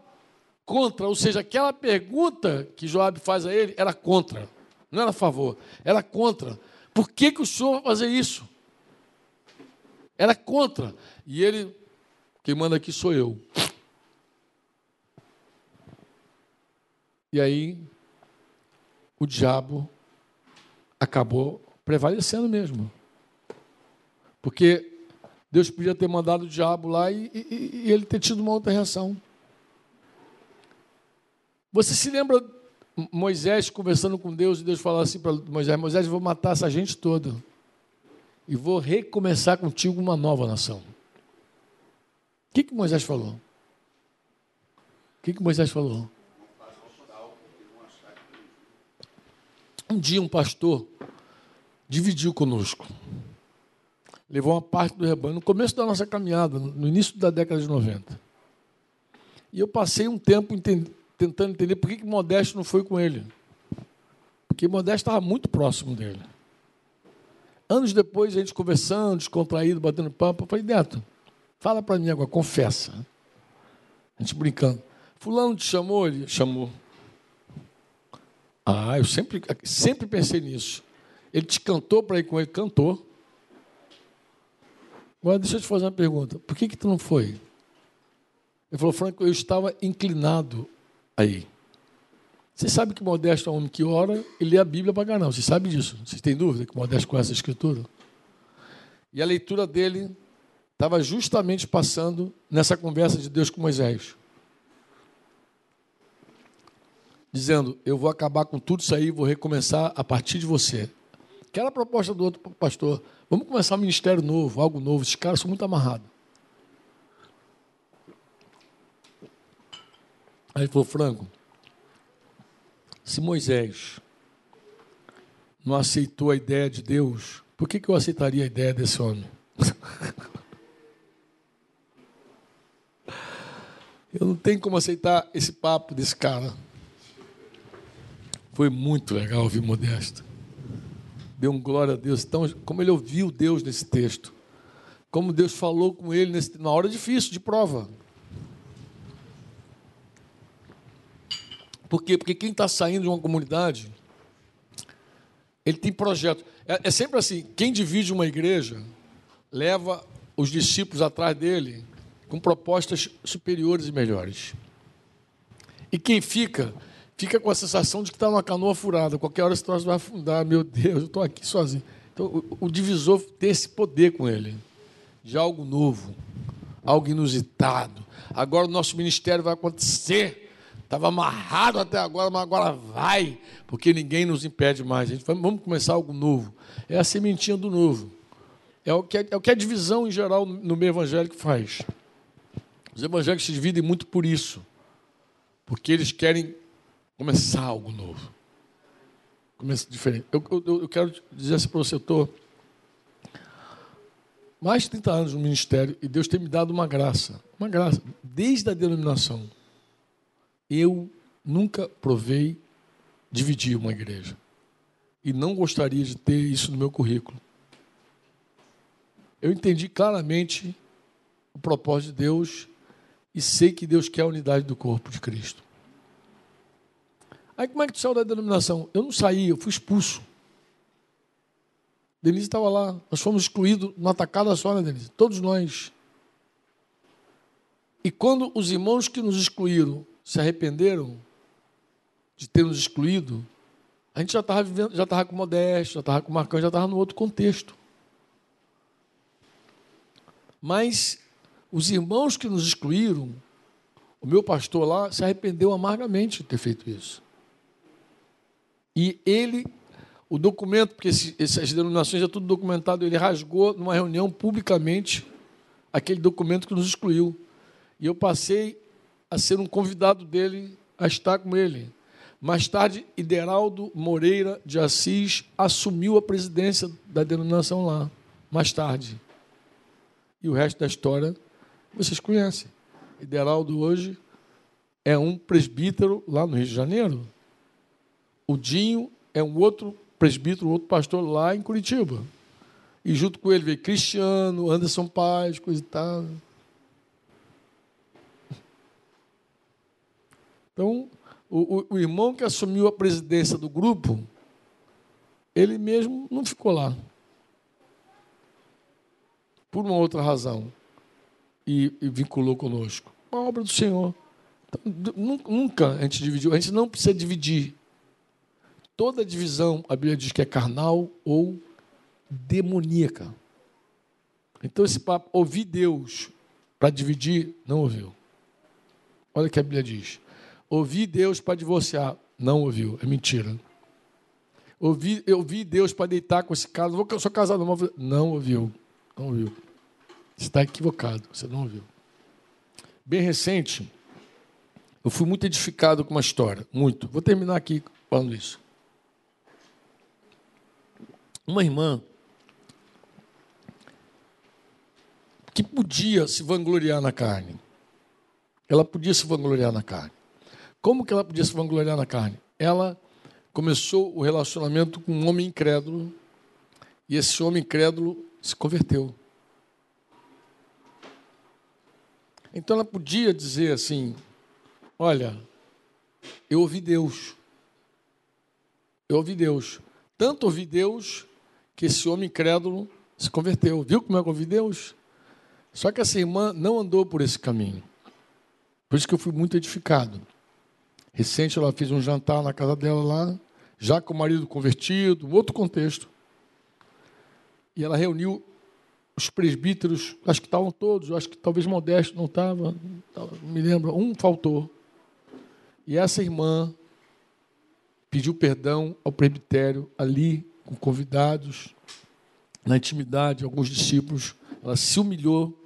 contra, ou seja, aquela pergunta que Joabe faz a ele era contra, não era a favor, era contra. Por que, que o senhor vai fazer isso? Era contra. E ele, quem manda aqui sou eu. E aí, o diabo acabou prevalecendo mesmo. Porque Deus podia ter mandado o diabo lá e, e, e ele ter tido uma outra reação. Você se lembra Moisés conversando com Deus e Deus falou assim para Moisés: Moisés, vou matar essa gente toda e vou recomeçar contigo uma nova nação. O que, que Moisés falou? O que, que Moisés falou? Um dia um pastor dividiu conosco. Levou uma parte do rebanho no começo da nossa caminhada, no início da década de 90. E eu passei um tempo entendendo tentando entender por que, que Modesto não foi com ele. Porque Modesto estava muito próximo dele. Anos depois, a gente conversando, descontraído, batendo papo, eu falei, Neto, fala para mim agora, confessa. A gente brincando. Fulano te chamou? Ele chamou. Ah, eu sempre, sempre pensei nisso. Ele te cantou para ir com ele? Cantou. Agora deixa eu te fazer uma pergunta. Por que, que tu não foi? Ele falou, Franco, eu estava inclinado aí. Você sabe que Modesto é um homem que ora e lê a Bíblia para caramba. Você sabe disso? Você tem dúvida que Modesto conhece a Escritura? E a leitura dele estava justamente passando nessa conversa de Deus com Moisés. Dizendo: Eu vou acabar com tudo isso aí, vou recomeçar a partir de você. Que era a proposta do outro pastor. Vamos começar um ministério novo, algo novo. Esses caras são muito amarrados. Aí ele falou, Franco, se Moisés não aceitou a ideia de Deus, por que, que eu aceitaria a ideia desse homem? eu não tenho como aceitar esse papo desse cara. Foi muito legal ouvir Modesto. Deu um glória a Deus. Então, como ele ouviu Deus nesse texto. Como Deus falou com ele nesse, na hora difícil, de prova. Por quê? Porque quem está saindo de uma comunidade, ele tem projeto. É, é, sempre assim: quem divide uma igreja leva os discípulos atrás dele com propostas superiores e melhores. E quem fica, fica com a sensação de que está numa canoa furada. Qualquer hora esse troço vai afundar. Meu Deus, eu estou aqui sozinho. Então, o, o divisor tem esse poder com ele de algo novo, algo inusitado. Agora o nosso ministério vai acontecer Estava amarrado até agora, mas agora vai, porque ninguém nos impede mais. A gente vamos começar algo novo. É a sementinha do novo. É o que, é, é o que a divisão em geral no meio evangélico faz. Os evangélicos se dividem muito por isso, porque eles querem começar algo novo. Começa diferente. Eu, eu, eu quero dizer assim para você, eu estou mais de 30 anos no ministério e Deus tem me dado uma graça, uma graça, desde a denominação eu nunca provei dividir uma igreja. E não gostaria de ter isso no meu currículo. Eu entendi claramente o propósito de Deus e sei que Deus quer a unidade do corpo de Cristo. Aí como é que tu saiu da denominação? Eu não saí, eu fui expulso. Denise estava lá, nós fomos excluídos numa tacada só, né, Denise? Todos nós. E quando os irmãos que nos excluíram se arrependeram de ter nos excluído, a gente já estava vivendo, já estava com Modesto, já estava com Marcão, já estava no outro contexto. Mas os irmãos que nos excluíram, o meu pastor lá se arrependeu amargamente de ter feito isso. E ele, o documento, porque essas denominações é tudo documentado, ele rasgou numa reunião publicamente aquele documento que nos excluiu. E eu passei a ser um convidado dele a estar com ele. Mais tarde, Ideraldo Moreira de Assis assumiu a presidência da denominação lá. Mais tarde. E o resto da história vocês conhecem. Ideraldo hoje é um presbítero lá no Rio de Janeiro. O Dinho é um outro presbítero, um outro pastor lá em Curitiba. E junto com ele veio Cristiano, Anderson Paz, coisa e tal. Então, o, o, o irmão que assumiu a presidência do grupo, ele mesmo não ficou lá. Por uma outra razão. E, e vinculou conosco. Uma obra do Senhor. Então, nunca a gente dividiu. A gente não precisa dividir. Toda divisão, a Bíblia diz que é carnal ou demoníaca. Então, esse papo, ouvir Deus para dividir, não ouviu. Olha o que a Bíblia diz. Ouvi Deus para divorciar. Não ouviu, é mentira. Ouvi, eu ouvi Deus para deitar com esse cara. Eu sou casado, não, não ouviu. Não ouviu. Você está equivocado, você não ouviu. Bem recente, eu fui muito edificado com uma história. Muito. Vou terminar aqui falando isso. Uma irmã que podia se vangloriar na carne. Ela podia se vangloriar na carne. Como que ela podia se vangloriar na carne? Ela começou o relacionamento com um homem incrédulo e esse homem incrédulo se converteu. Então ela podia dizer assim: Olha, eu ouvi Deus. Eu ouvi Deus. Tanto ouvi Deus que esse homem incrédulo se converteu. Viu como é que eu Deus? Só que essa irmã não andou por esse caminho. Por isso que eu fui muito edificado. Recente ela fez um jantar na casa dela lá, já com o marido convertido, um outro contexto. E ela reuniu os presbíteros, acho que estavam todos, acho que talvez Modesto não estava, não me lembro, um faltou. E essa irmã pediu perdão ao presbitério ali, com convidados, na intimidade, alguns discípulos. Ela se humilhou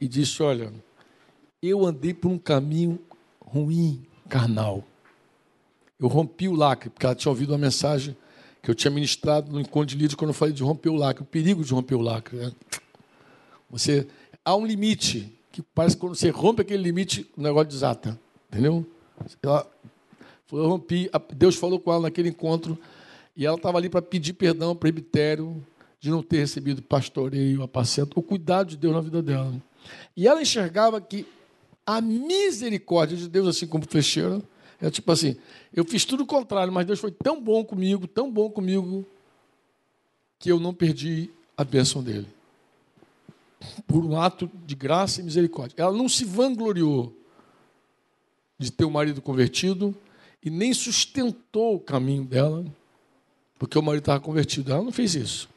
e disse: Olha, eu andei por um caminho ruim, carnal. Eu rompi o lacre, porque ela tinha ouvido uma mensagem que eu tinha ministrado no encontro de líderes quando eu falei de romper o lacre, o perigo de romper o lacre. Né? Você, há um limite, que parece que quando você rompe aquele limite, o negócio desata. Entendeu? Ela falou, eu rompi, Deus falou com ela naquele encontro, e ela estava ali para pedir perdão ao presbitério de não ter recebido pastoreio, apacento, o cuidado de Deus na vida dela. E ela enxergava que a misericórdia de Deus, assim como flecheira, é tipo assim: eu fiz tudo o contrário, mas Deus foi tão bom comigo, tão bom comigo, que eu não perdi a bênção dele. Por um ato de graça e misericórdia. Ela não se vangloriou de ter o marido convertido e nem sustentou o caminho dela, porque o marido estava convertido. Ela não fez isso.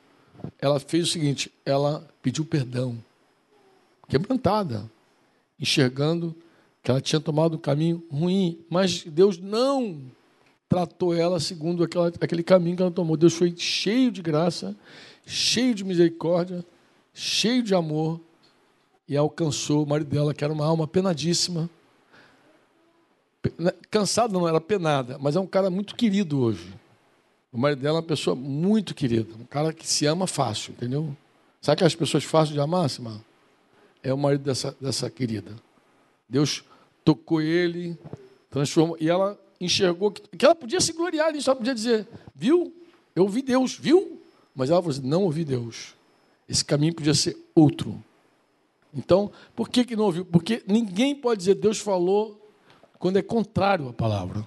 Ela fez o seguinte: ela pediu perdão, quebrantada enxergando que ela tinha tomado um caminho ruim, mas Deus não tratou ela segundo aquela, aquele caminho que ela tomou. Deus foi cheio de graça, cheio de misericórdia, cheio de amor e alcançou o marido dela, que era uma alma penadíssima. Né, cansado não, era penada, mas é um cara muito querido hoje. O marido dela é uma pessoa muito querida, um cara que se ama fácil, entendeu? Sabe aquelas pessoas fáceis de amar, Simão? é o marido dessa, dessa querida. Deus tocou ele, transformou. E ela enxergou que, que ela podia se gloriar nisso, ela podia dizer, viu? Eu ouvi Deus, viu? Mas ela falou assim, não ouvi Deus. Esse caminho podia ser outro. Então, por que, que não ouviu? Porque ninguém pode dizer Deus falou quando é contrário à palavra.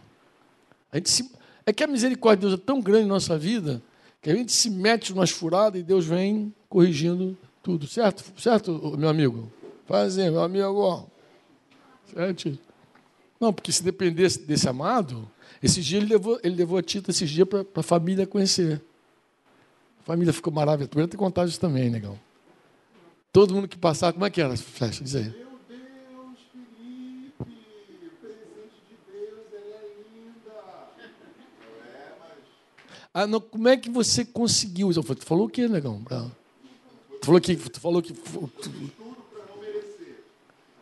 A gente se, é que a misericórdia de Deus é tão grande em nossa vida que a gente se mete umas furadas e Deus vem corrigindo tudo, certo? Certo, meu amigo? Fazer, meu amigo. Certo? Não, porque se dependesse desse amado, esse dia ele levou, ele levou a Tita esses dias para a família conhecer. A família ficou maravilhosa. Tu ter contado isso também, negão. Todo mundo que passava, como é que era a festa? Diz aí. Meu Deus, Felipe, o presente de Deus, ela é linda. É, mas Ah, não, como é que você conseguiu? Eu falei, tu falou o quê, negão? Ah. Tu falou que. Tu falou que. tu- tudo para não merecer.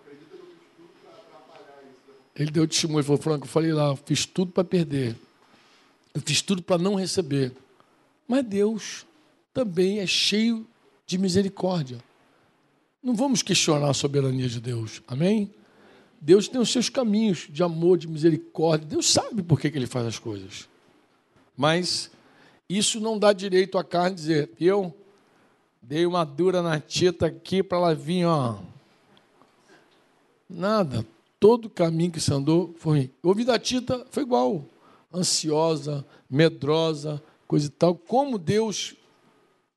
Acredita que eu fiz tudo para atrapalhar isso. Ele deu testemunho, ele falou, Franco, eu falei lá, eu fiz tudo para perder. Eu fiz tudo para não receber. Mas Deus também é cheio de misericórdia. Não vamos questionar a soberania de Deus. Amém? Deus tem os seus caminhos de amor, de misericórdia. Deus sabe por que, que ele faz as coisas. Mas isso não dá direito à carne dizer, eu dei uma dura na tita aqui para ela vir, ó. Nada. Todo caminho que você andou foi. O ouvi da Tita foi igual. Ansiosa, medrosa, coisa e tal. Como Deus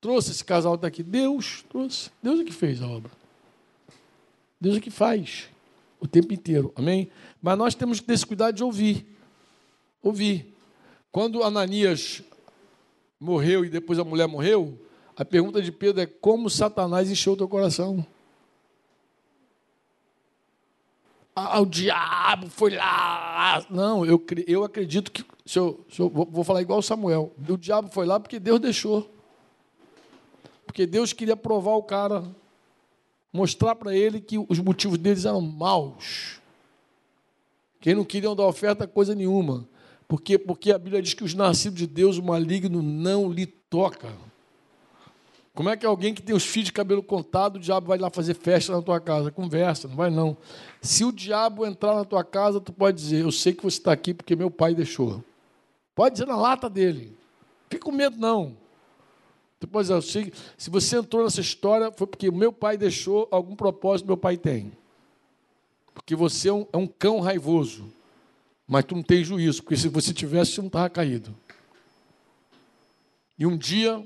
trouxe esse casal até aqui? Deus trouxe. Deus é que fez a obra. Deus é que faz o tempo inteiro. Amém? Mas nós temos que ter esse cuidado de ouvir. Ouvir. Quando Ananias morreu e depois a mulher morreu, a pergunta de Pedro é como Satanás encheu o teu coração. Ah, o diabo foi lá. Não, eu, eu acredito que. Se eu, se eu- vou, falar igual Samuel. O diabo foi lá porque Deus deixou. Porque Deus queria provar o cara, mostrar para ele que os motivos deles eram maus. Que não queriam dar oferta coisa nenhuma. Porque, porque a Bíblia diz que os nascidos de Deus, o maligno não lhe toca. Como é que alguém que tem os fios de cabelo contado, o diabo vai lá fazer festa na tua casa? Conversa, não vai não. Se o diabo entrar na tua casa, tu pode dizer, eu sei que você está aqui porque meu pai deixou. Pode dizer na lata dele. Fica com medo, não. Tu pode dizer, que se você entrou nessa história, foi porque meu pai deixou, algum propósito meu pai tem. Porque você é um, é um cão raivoso. Mas tu não tem juízo, porque se você tivesse, você não estava caído. E um dia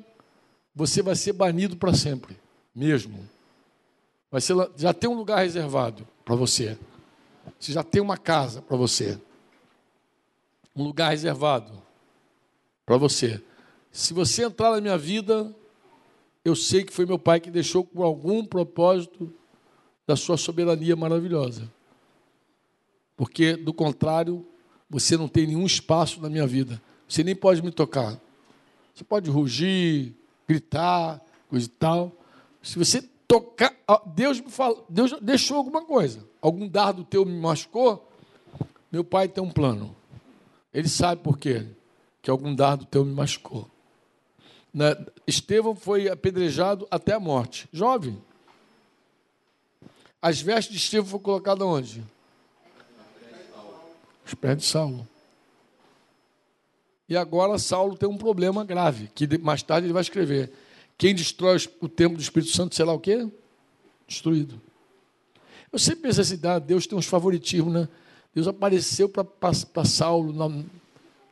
você vai ser banido para sempre, mesmo. Vai ser, já tem um lugar reservado para você. Você já tem uma casa para você. Um lugar reservado para você. Se você entrar na minha vida, eu sei que foi meu pai que deixou com algum propósito da sua soberania maravilhosa. Porque, do contrário, você não tem nenhum espaço na minha vida. Você nem pode me tocar. Você pode rugir, gritar, coisa e tal. Se você tocar, Deus me fala, Deus deixou alguma coisa. Algum dardo teu me machucou. Meu pai tem um plano. Ele sabe por quê que algum dardo teu me machucou. Estevão foi apedrejado até a morte. Jovem. As vestes de Estevão foram colocadas onde? Os pés de Saulo. E agora Saulo tem um problema grave, que mais tarde ele vai escrever. Quem destrói o templo do Espírito Santo será o quê? Destruído. Eu sempre penso assim, ah, Deus tem uns favoritismos, né? Deus apareceu para Saulo na,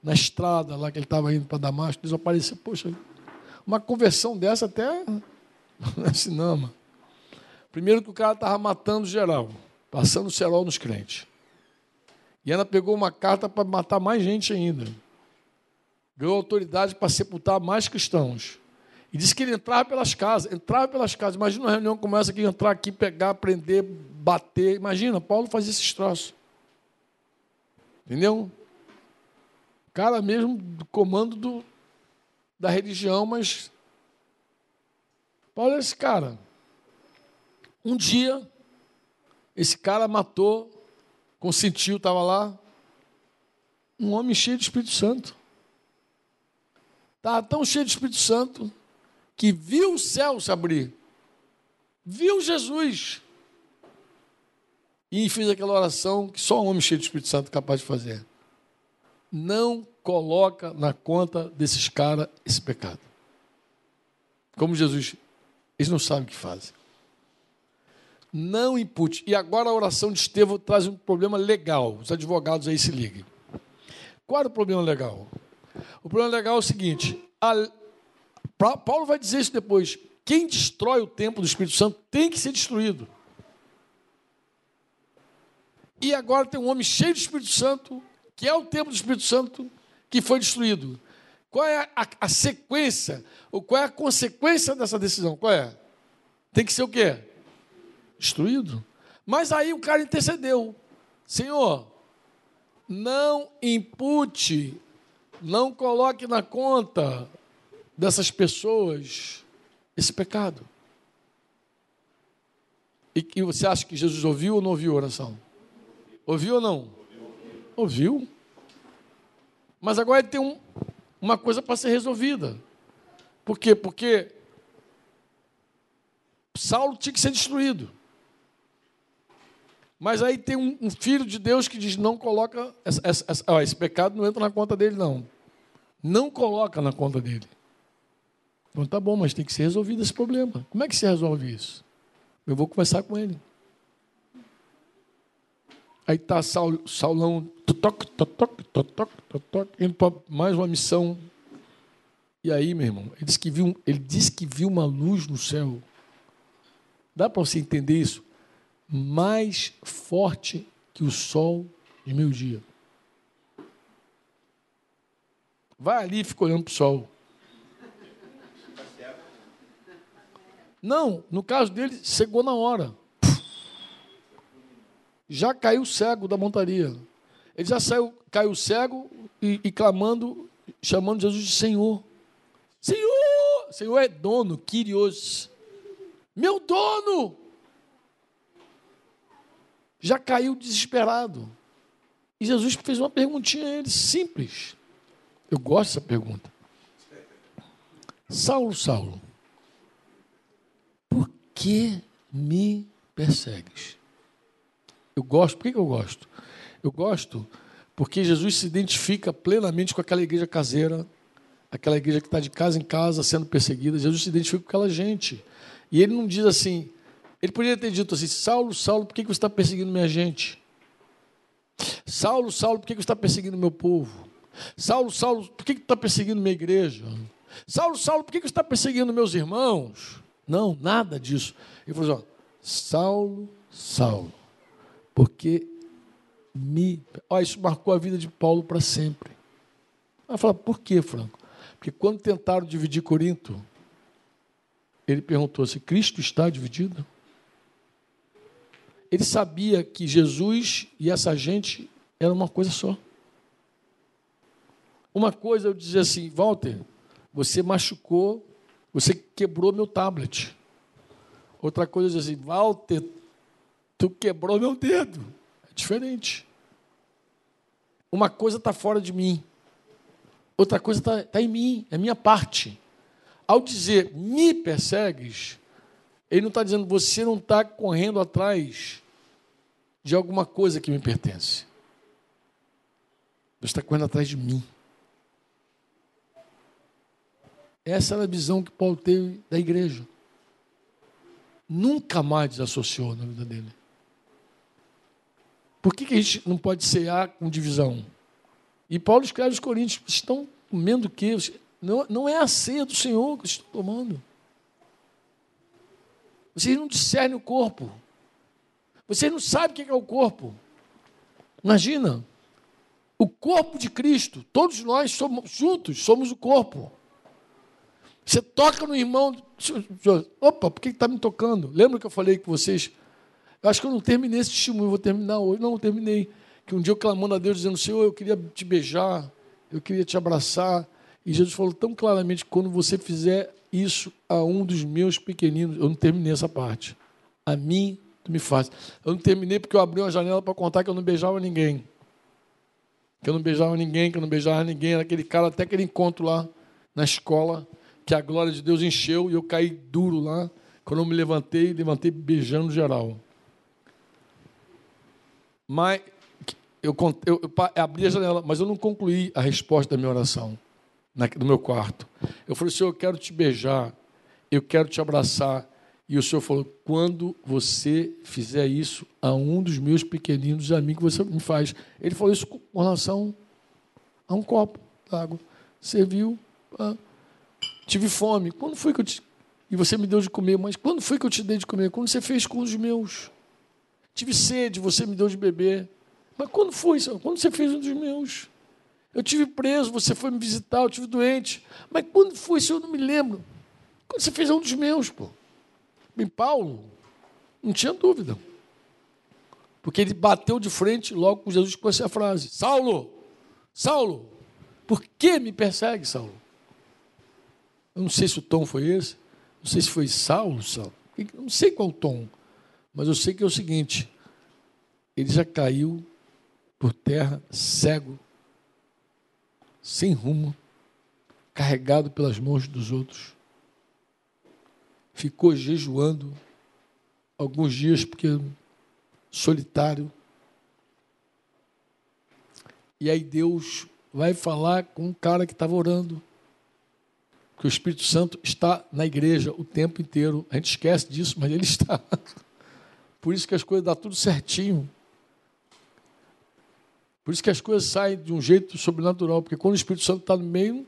na estrada lá que ele estava indo para Damasco. Deus apareceu, poxa, uma conversão dessa até assim, não, mano. Primeiro que o cara estava matando geral, passando cerol nos crentes. E ela pegou uma carta para matar mais gente ainda. Ganhou autoridade para sepultar mais cristãos. E disse que ele entrava pelas casas, entrava pelas casas. Imagina uma reunião como essa aqui, entrar aqui, pegar, prender, bater. Imagina, Paulo fazia esses troços. Entendeu? Cara mesmo do comando do, da religião, mas Paulo é esse cara. Um dia, esse cara matou, consentiu, estava lá, um homem cheio de Espírito Santo. Estava tão cheio de Espírito Santo que viu o céu se abrir, viu Jesus e fez aquela oração que só um homem cheio de Espírito Santo é capaz de fazer. Não coloca na conta desses caras esse pecado. Como Jesus, eles não sabem o que fazem. Não impute. E agora a oração de Estevão traz um problema legal. Os advogados aí se liguem. Qual era o problema legal? O problema legal é o seguinte: a- Pa- Paulo vai dizer isso depois. Quem destrói o templo do Espírito Santo tem que ser destruído. E agora tem um homem cheio de Espírito Santo, que é o templo do Espírito Santo, que foi destruído. Qual é a, a sequência, ou qual é a consequência dessa decisão? Qual é? Tem que ser o quê? Destruído. Mas aí o cara intercedeu. Senhor, não impute, não coloque na conta dessas pessoas esse pecado. E, e você acha que Jesus ouviu ou não ouviu a oração? Ouviu ou não? Ouviu. Mas agora tem um, uma coisa para ser resolvida. Por quê? Porque Saulo tinha que ser destruído. Mas aí tem um, um filho de Deus que diz: não coloca. Essa, essa, ó, esse pecado não entra na conta dele, não. Não coloca na conta dele. Então tá bom, mas tem que ser resolvido esse problema. Como é que se resolve isso? Eu vou conversar com ele. Aí está Saul, Saulão totoc, totoc, totoc, totoc, indo para mais uma missão. E aí, meu irmão, ele disse que viu, ele disse que viu uma luz no céu. Dá para você entender isso? Mais forte que o sol de meio-dia. Vai ali e fica olhando para o sol. Não, no caso dele, cegou na hora. Já caiu cego da montaria. Ele já saiu, caiu cego e, e clamando, chamando Jesus de Senhor. Senhor! Senhor é dono, Kyrios. Meu dono! Já caiu desesperado. E Jesus fez uma perguntinha a ele, simples. Eu gosto dessa pergunta. Saulo, Saulo, por que me persegues? Eu gosto, por que eu gosto? Eu gosto porque Jesus se identifica plenamente com aquela igreja caseira, aquela igreja que está de casa em casa sendo perseguida. Jesus se identifica com aquela gente. E ele não diz assim, ele poderia ter dito assim: Saulo, Saulo, por que você está perseguindo minha gente? Saulo, Saulo, por que você está perseguindo meu povo? Saulo, Saulo, por que você está perseguindo minha igreja? Saulo, Saulo, por que você está perseguindo meus irmãos? Não, nada disso. Ele falou assim: ó, Saulo, Saulo, porque me. Olha, isso marcou a vida de Paulo para sempre. Vai falar, por quê, Franco? Porque quando tentaram dividir Corinto, ele perguntou se Cristo está dividido. Ele sabia que Jesus e essa gente eram uma coisa só. Uma coisa eu dizia assim, Walter, você machucou, você quebrou meu tablet. Outra coisa eu dizia assim, Walter, tu quebrou meu dedo. É diferente. Uma coisa está fora de mim, outra coisa está tá em mim, é minha parte. Ao dizer me persegues, ele não está dizendo você não está correndo atrás de alguma coisa que me pertence. Você está correndo atrás de mim. Essa era a visão que Paulo teve da igreja. Nunca mais desassociou na vida dele. Por que, que a gente não pode cear com divisão? E Paulo escreve aos Coríntios: estão comendo o quê? Não, não é a ceia do Senhor que estão tomando. Vocês não discernem o corpo. Vocês não sabem o que é o corpo. Imagina. O corpo de Cristo, todos nós somos juntos, somos o corpo. Você toca no irmão. Opa, por que está me tocando? Lembra que eu falei com vocês? Eu acho que eu não terminei esse testemunho, vou terminar hoje. Não, eu terminei. Que um dia eu clamando a Deus, dizendo: Senhor, eu queria te beijar, eu queria te abraçar. E Jesus falou tão claramente: quando você fizer isso a um dos meus pequeninos, eu não terminei essa parte. A mim, tu me faz. Eu não terminei porque eu abri uma janela para contar que eu não beijava ninguém. Que eu não beijava ninguém, que eu não beijava ninguém. Era aquele cara, até aquele encontro lá na escola, que a glória de Deus encheu e eu caí duro lá. Quando eu me levantei, levantei beijando geral. Mas eu, eu, eu, abri a janela, mas eu não concluí a resposta da minha oração no meu quarto. Eu falei, Senhor, eu quero te beijar, eu quero te abraçar. E o Senhor falou: quando você fizer isso a um dos meus pequeninos, a mim que você me faz. Ele falou isso com relação a um copo d'água. Serviu, ah, tive fome. Quando foi que eu te. E você me deu de comer, mas quando foi que eu te dei de comer? Quando você fez com os meus. Tive sede, você me deu de beber. Mas quando foi, Senhor? Quando você fez um dos meus? Eu tive preso, você foi me visitar, eu tive doente. Mas quando foi, Senhor? Eu não me lembro. Quando você fez um dos meus, pô. Bem, Paulo, Não tinha dúvida. Porque ele bateu de frente logo com Jesus com essa frase: Saulo, Saulo, por que me persegue, Saulo? Eu não sei se o tom foi esse, não sei se foi Saulo, Saulo. Não sei qual tom, mas eu sei que é o seguinte: ele já caiu por terra, cego, sem rumo, carregado pelas mãos dos outros. Ficou jejuando alguns dias porque solitário. E aí Deus vai falar com um cara que estava orando. Que o Espírito Santo está na igreja o tempo inteiro. A gente esquece disso, mas ele está. Por isso que as coisas dão tudo certinho. Por isso que as coisas saem de um jeito sobrenatural, porque quando o Espírito Santo está no meio,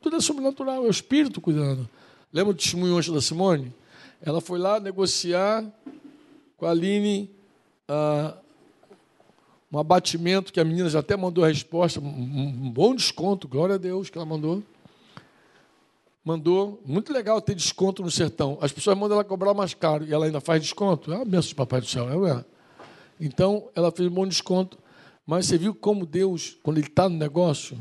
tudo é sobrenatural, é o Espírito cuidando. Lembra do testemunho antes da Simone? Ela foi lá negociar com a Aline ah, um abatimento que a menina já até mandou a resposta, um, bom desconto, glória a Deus que ela mandou. Mandou, muito legal ter desconto no sertão. As pessoas mandam ela cobrar mais caro e ela ainda faz desconto. É uma benção Papai do Céu, é, é? Então, ela fez um bom desconto. Mas você viu como Deus, quando Ele está no negócio,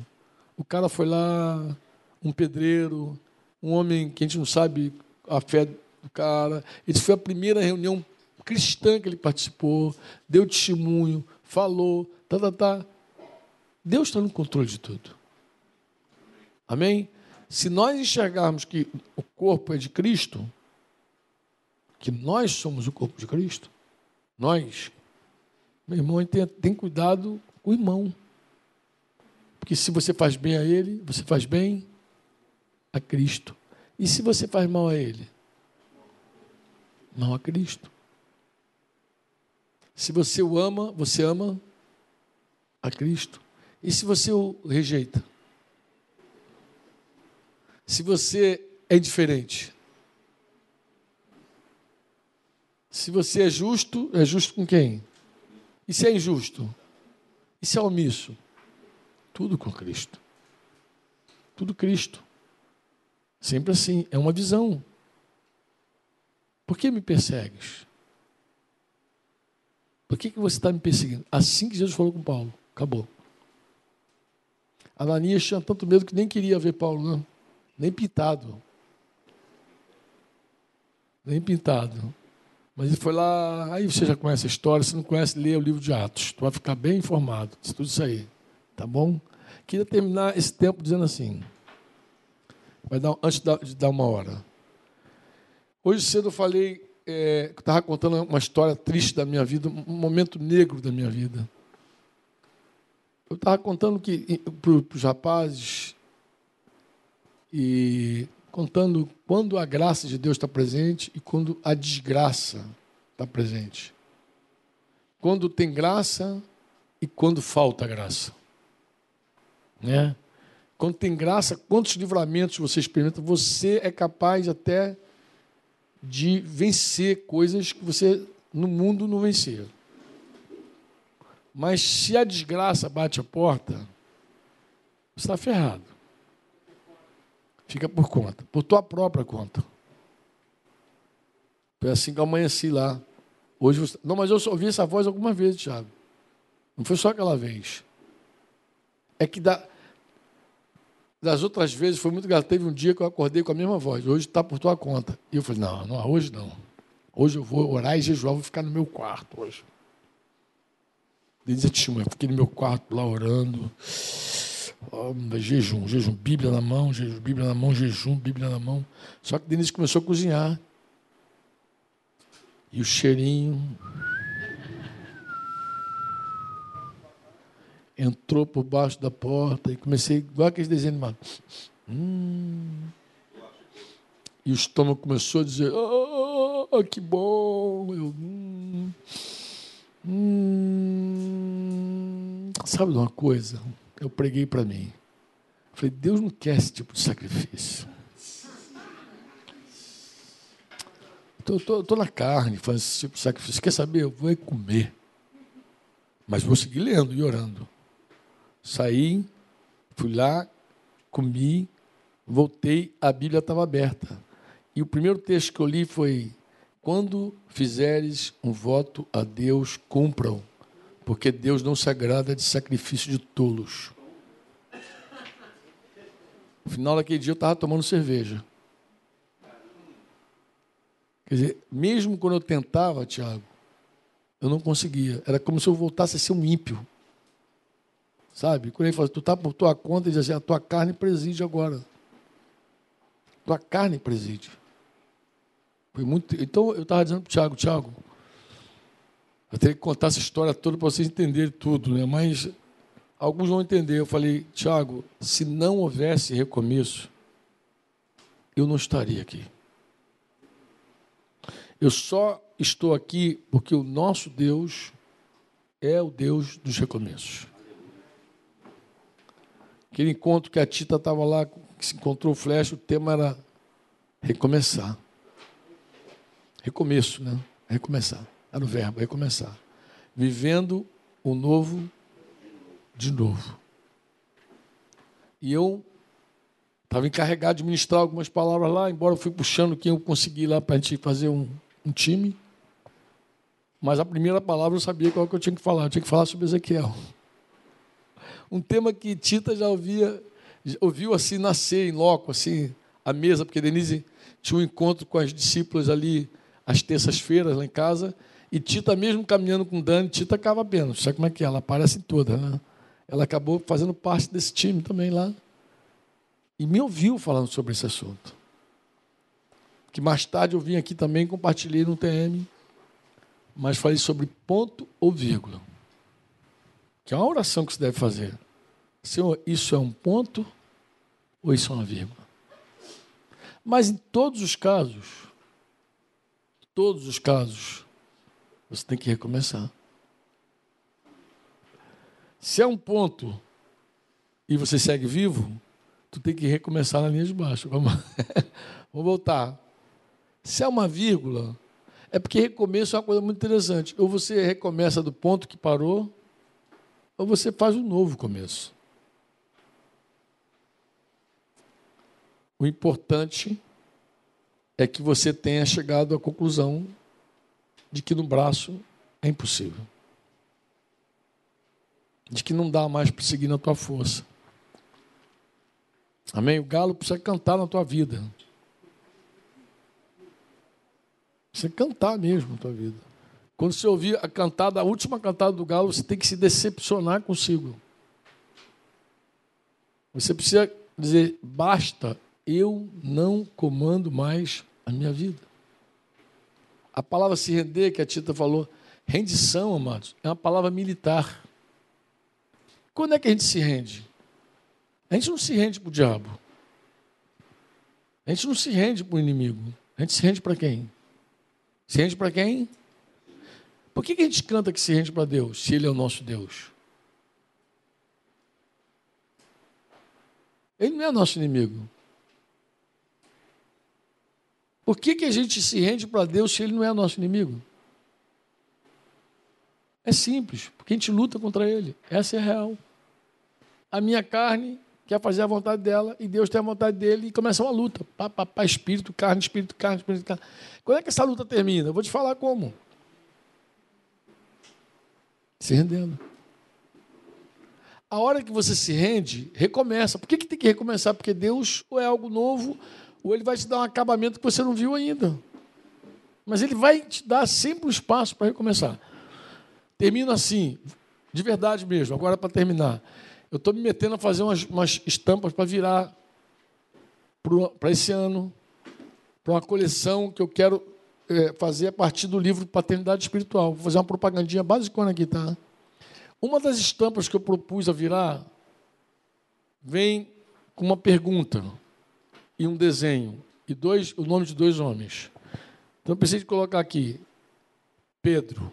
o cara foi lá, um pedreiro, um homem que a gente não sabe a fé do cara. Ele foi a primeira reunião cristã que ele participou, deu testemunho, falou, tá, tá, tá. Deus está no controle de tudo. Amém? Se nós enxergarmos que o corpo é de Cristo, que nós somos o corpo de Cristo, nós, meu irmão, tem, tem cuidado com o irmão. Porque se você faz bem a ele, você faz bem a Cristo. E se você faz mal a ele? Mal a Cristo. Se você o ama, você ama a Cristo. E se você o rejeita? Se você é indiferente? Se você é justo, é justo com quem? E se é injusto? E se é omisso? Tudo com Cristo. Tudo Cristo. Sempre assim, é uma visão. Por que me persegues? Por que, que você está me perseguindo? Assim que Jesus falou com Paulo. Acabou. Ananias tinha tanto medo que nem queria ver Paulo, não. Nem pintado. Nem pintado. Mas ele foi lá, aí você já conhece a história, se não conhece, lê o livro de Atos. Tu vai ficar bem informado de tudo isso aí. Tá bom? Queria terminar esse tempo dizendo assim. Vai dar, antes de dar uma hora. Hoje cedo eu falei é, estava contando uma história triste da minha vida, um momento negro da minha vida. Eu estava contando que para os rapazes e contando quando a graça de Deus está presente e quando a desgraça está presente. Quando tem graça e quando falta graça. Né? Quando tem graça, quantos livramentos você experimenta, você é capaz até de vencer coisas que você no mundo não vencia. Mas se a desgraça bate a porta, você está ferrado. Fica por conta, por tua própria conta. Foi assim que eu amanheci lá. Hoje você... Não, mas eu só ouvi essa voz algumas vezes, Thiago. Não foi só aquela vez. É que da, das outras vezes foi muito grato. Teve um dia que eu acordei com a mesma voz. Hoje está por tua conta. E eu falei, não, não, hoje não. Hoje eu vou orar e jejuar, vou ficar no meu quarto hoje. Desde testemunha, fiquei no meu quarto lá orando. Oh, jejum, jejum, Bíblia na mão, jejum, Bíblia na mão, jejum, Bíblia na mão. Só que Denise começou a cozinhar. E o cheirinho. entrou por baixo da porta e comecei, igual aqueles desenhos animados. Hum. E o estômago começou a dizer: Oh, que bom! Eu, hum, hum. Sabe de uma coisa? Eu preguei para mim. Falei: Deus não quer esse tipo de sacrifício. Estou na carne fazendo esse tipo de sacrifício. Quer saber? Eu vou comer. Mas vou seguir lendo e orando. Saí, fui lá, comi, voltei, a Bíblia estava aberta. E o primeiro texto que eu li foi Quando fizeres um voto a Deus, cumpram, porque Deus não se agrada de sacrifício de tolos. No final daquele dia eu estava tomando cerveja. Quer dizer, mesmo quando eu tentava, Tiago, eu não conseguia. Era como se eu voltasse a ser um ímpio. Sabe? Quando ele fala, tu está por tua conta, ele diz assim, a tua carne preside agora. Tua carne preside. Foi muito. Então eu estava dizendo para o Tiago, Tiago, eu teria que contar essa história toda para vocês entenderem tudo, né? Mas alguns vão entender. Eu falei, Tiago, se não houvesse recomeço, eu não estaria aqui. Eu só estou aqui porque o nosso Deus é o Deus dos recomeços. Aquele encontro que a Tita estava lá, que se encontrou o flash, o tema era recomeçar. Recomeço, né? Recomeçar. Era o verbo, recomeçar. Vivendo o novo de novo. E eu estava encarregado de ministrar algumas palavras lá, embora eu fui puxando quem eu consegui lá para a gente fazer um, um time. Mas a primeira palavra eu sabia qual que eu tinha que falar. Eu tinha que falar sobre Ezequiel um tema que Tita já ouvia, ouviu assim nascer em loco, assim, a mesa, porque Denise tinha um encontro com as discípulas ali às terças-feiras lá em casa, e Tita mesmo caminhando com Dani, Tita acaba bem, sabe como é que é? Ela aparece toda, né? Ela acabou fazendo parte desse time também lá. E me ouviu falando sobre esse assunto. Que mais tarde eu vim aqui também, compartilhei no TM, mas falei sobre ponto ou vírgula que é uma oração que se deve fazer. Senhor, isso é um ponto ou isso é uma vírgula? Mas em todos os casos, todos os casos, você tem que recomeçar. Se é um ponto e você segue vivo, tu tem que recomeçar na linha de baixo. Vamos, Vamos voltar. Se é uma vírgula, é porque recomeço é uma coisa muito interessante. Ou você recomeça do ponto que parou, ou você faz um novo começo. O importante é que você tenha chegado à conclusão de que no braço é impossível. De que não dá mais para seguir na tua força. Amém? O galo precisa cantar na tua vida. Precisa cantar mesmo na tua vida. Quando você ouvir a cantada, a última cantada do galo, você tem que se decepcionar consigo. Você precisa dizer: basta, eu não comando mais a minha vida. A palavra se render, que a Tita falou, rendição, amados, é uma palavra militar. Quando é que a gente se rende? A gente não se rende para o diabo. A gente não se rende para o inimigo. A gente se rende para quem? Se rende para quem? Por que a gente canta que se rende para Deus, se Ele é o nosso Deus? Ele não é nosso inimigo. Por que, que a gente se rende para Deus se Ele não é nosso inimigo? É simples, porque a gente luta contra Ele. Essa é a real. A minha carne quer fazer a vontade dela e Deus tem a vontade dele e começa uma luta. Pá, pá, pá, espírito, carne, espírito, carne, espírito, carne. Quando é que essa luta termina? Eu vou te falar como se rendendo. A hora que você se rende, recomeça. Por que, que tem que recomeçar? Porque Deus ou é algo novo, ou Ele vai te dar um acabamento que você não viu ainda. Mas Ele vai te dar sempre um espaço para recomeçar. Termino assim, de verdade mesmo, agora para terminar. Eu estou me metendo a fazer umas, umas estampas para virar para esse ano, para uma coleção que eu quero é, fazer a partir do livro Paternidade Espiritual. Vou fazer uma propagandinha básica aqui, tá? Uma das estampas que eu propus a virar vem com uma pergunta e um desenho e dois, o nome de dois homens. Então preciso colocar aqui Pedro.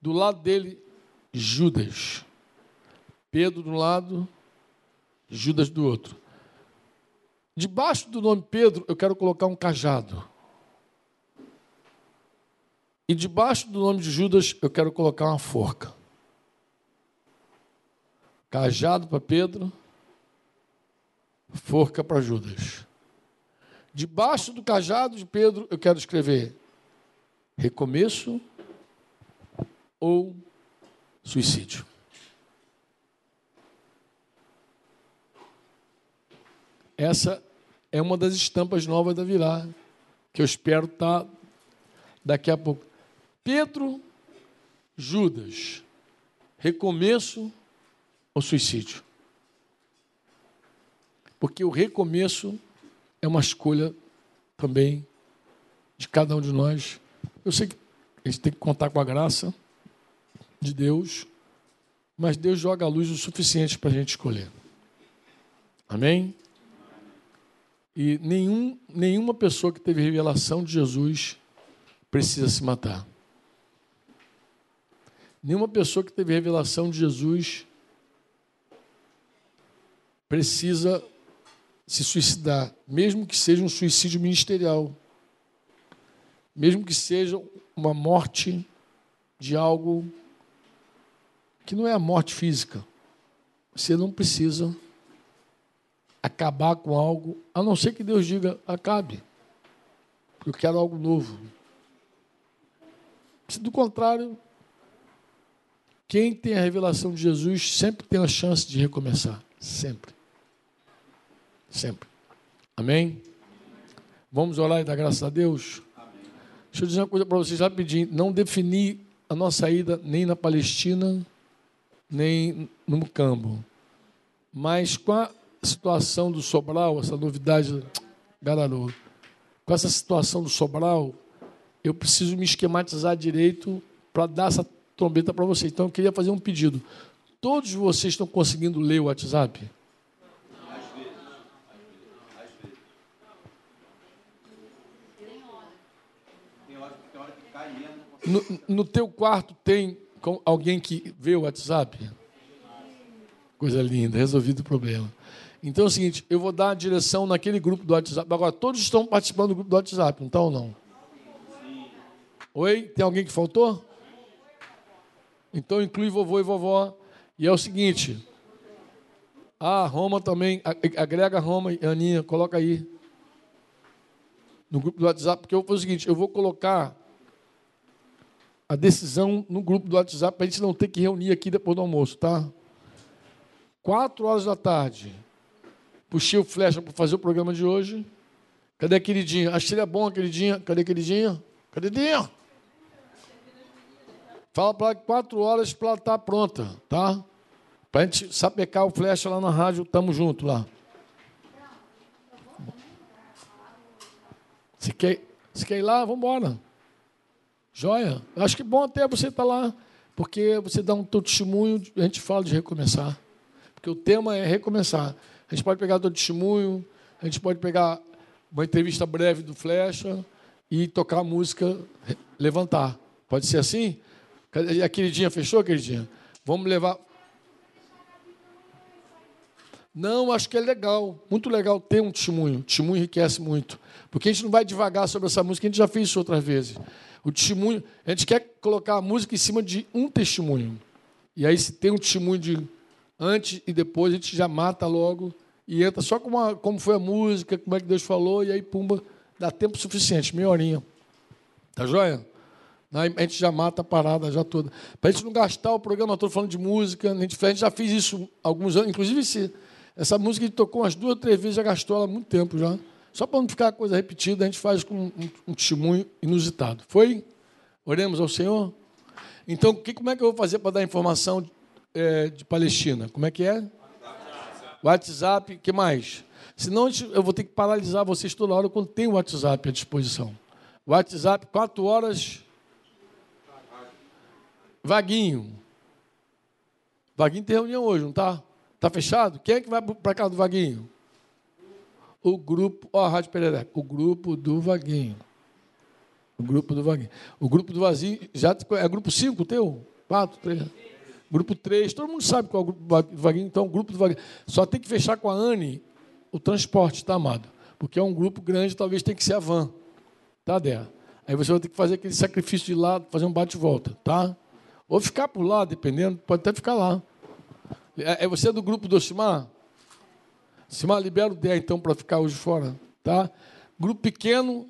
Do lado dele, Judas. Pedro de um lado, Judas do outro. Debaixo do nome Pedro, eu quero colocar um cajado. E debaixo do nome de Judas, eu quero colocar uma forca. Cajado para Pedro, forca para Judas. Debaixo do cajado de Pedro, eu quero escrever recomeço ou suicídio. Essa é uma das estampas novas da Virar, que eu espero estar tá daqui a pouco. Pedro, Judas, recomeço ou suicídio? Porque o recomeço é uma escolha também de cada um de nós. Eu sei que a gente tem que contar com a graça de Deus, mas Deus joga a luz o suficiente para a gente escolher. Amém? E nenhum, nenhuma pessoa que teve revelação de Jesus precisa se matar. Nenhuma pessoa que teve revelação de Jesus precisa se suicidar, mesmo que seja um suicídio ministerial, mesmo que seja uma morte de algo que não é a morte física. Você não precisa acabar com algo, a não ser que Deus diga acabe. Eu quero algo novo. Se do contrário, quem tem a revelação de Jesus sempre tem a chance de recomeçar. Sempre. Sempre. Amém? Vamos orar e dar graças a Deus? Amém. Deixa eu dizer uma coisa para vocês rapidinho. Não defini a nossa ida nem na Palestina, nem no Cambo. Mas com a situação do Sobral, essa novidade, garoto, com essa situação do Sobral, eu preciso me esquematizar direito para dar essa trombeta para vocês. Então eu queria fazer um pedido. Todos vocês estão conseguindo ler o WhatsApp? No, no teu quarto tem alguém que vê o WhatsApp? Coisa linda, resolvido o problema. Então é o seguinte, eu vou dar a direção naquele grupo do WhatsApp. Agora, todos estão participando do grupo do WhatsApp, então ou não? Oi? Tem alguém que faltou? Então inclui vovô e vovó. E é o seguinte. Ah, Roma também. Agrega Roma e Aninha, coloca aí. No grupo do WhatsApp, porque eu vou fazer o seguinte, eu vou colocar a decisão no grupo do WhatsApp para a gente não ter que reunir aqui depois do almoço, tá? Quatro horas da tarde. Puxei o flecha para fazer o programa de hoje. Cadê a queridinha? Achei ele é bom, a queridinha. Cadê a queridinha? Queridinha? Fala para ela que quatro horas para ela estar tá pronta, tá? Para a gente sapecar o flecha lá na rádio, tamo junto lá. Se quer, quer ir lá, vamos embora. Joia? Acho que bom até você estar tá lá, porque você dá um teu testemunho, a gente fala de recomeçar. Porque o tema é recomeçar. A gente pode pegar teu testemunho, a gente pode pegar uma entrevista breve do Flecha e tocar a música Levantar. Pode ser assim? A queridinha fechou, queridinha? Vamos levar. Não, acho que é legal, muito legal ter um testemunho. O testemunho enriquece muito. Porque a gente não vai devagar sobre essa música, a gente já fez isso outras vezes. O testemunho, a gente quer colocar a música em cima de um testemunho. E aí, se tem um testemunho de antes e depois, a gente já mata logo e entra só com uma, como foi a música, como é que Deus falou, e aí, pumba, dá tempo suficiente, meia horinha. Tá joia? A gente já mata a parada já toda. Para a gente não gastar o programa todo falando de música, a gente, a gente já fez isso alguns anos, inclusive esse, essa música a gente tocou umas duas três vezes, já gastou ela há muito tempo já. Só para não ficar coisa repetida, a gente faz com um, um testemunho inusitado. Foi? Oremos ao Senhor? Então, que, como é que eu vou fazer para dar informação é, de Palestina? Como é que é? WhatsApp, que mais? Senão eu vou ter que paralisar vocês toda hora quando tem o WhatsApp à disposição. WhatsApp, quatro horas. Vaguinho. Vaguinho tem reunião hoje, não está? Está fechado? Quem é que vai para casa do Vaguinho? O grupo, ó, a Rádio Perereca, o grupo do Vaguinho. O grupo do Vaguinho. O grupo do Vazinho, já é grupo 5 teu? 4, 3. Grupo 3, todo mundo sabe qual é o grupo do Vaguinho, então o grupo do Vaguinho. Só tem que fechar com a Anne o transporte, tá, amado? Porque é um grupo grande, talvez tenha que ser a van. Tá, Dé? Aí você vai ter que fazer aquele sacrifício de lá, fazer um bate-volta, tá? Ou ficar por lá, dependendo, pode até ficar lá. É, é você é do grupo do Osimar? Simar, libera o Dé então para ficar hoje fora, tá? Grupo pequeno,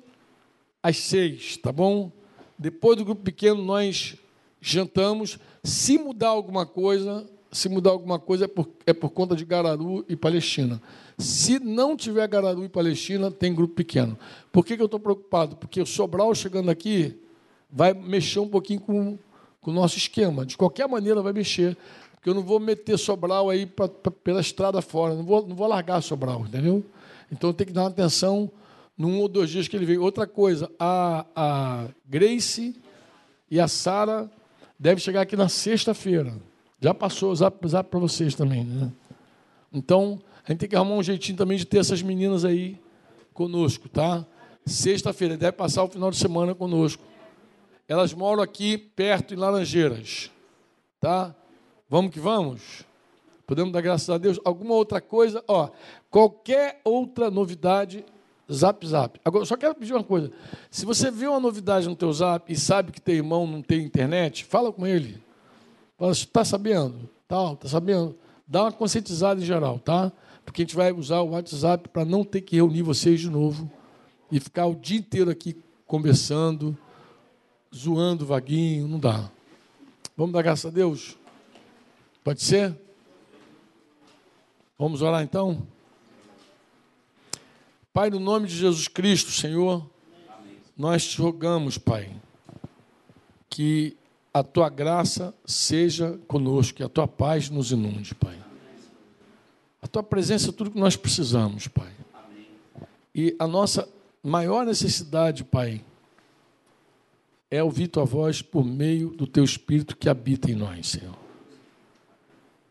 às seis, tá bom? Depois do grupo pequeno, nós jantamos. Se mudar alguma coisa, se mudar alguma coisa é por, é por conta de Gararu e Palestina. Se não tiver Gararu e Palestina, tem grupo pequeno. Por que, que eu estou preocupado? Porque o Sobral chegando aqui vai mexer um pouquinho com, com o nosso esquema. De qualquer maneira, vai mexer. Porque eu não vou meter Sobral aí pra, pra, pela estrada fora. Não vou, não vou largar Sobral, entendeu? Então tem que dar uma atenção num ou dois dias que ele vem. Outra coisa, a, a Grace e a Sara devem chegar aqui na sexta-feira. Já passou, zap, zap para vocês também. Né? Então, a gente tem que arrumar um jeitinho também de ter essas meninas aí conosco, tá? Sexta-feira, deve passar o final de semana conosco. Elas moram aqui perto, em Laranjeiras. Tá? Vamos que vamos? Podemos dar graças a Deus. Alguma outra coisa? Ó, qualquer outra novidade, zap, zap. Agora, só quero pedir uma coisa. Se você vê uma novidade no teu zap e sabe que teu irmão não tem internet, fala com ele. Fala, está sabendo? Tal, está sabendo? Dá uma conscientizada em geral, tá? Porque a gente vai usar o WhatsApp para não ter que reunir vocês de novo e ficar o dia inteiro aqui conversando, zoando vaguinho, não dá. Vamos dar graças a Deus? Pode ser? Vamos orar então? Pai, no nome de Jesus Cristo, Senhor, nós te rogamos, Pai, que a tua graça seja conosco, que a tua paz nos inunde, Pai. A tua presença é tudo que nós precisamos, Pai. E a nossa maior necessidade, Pai, é ouvir tua voz por meio do teu Espírito que habita em nós, Senhor.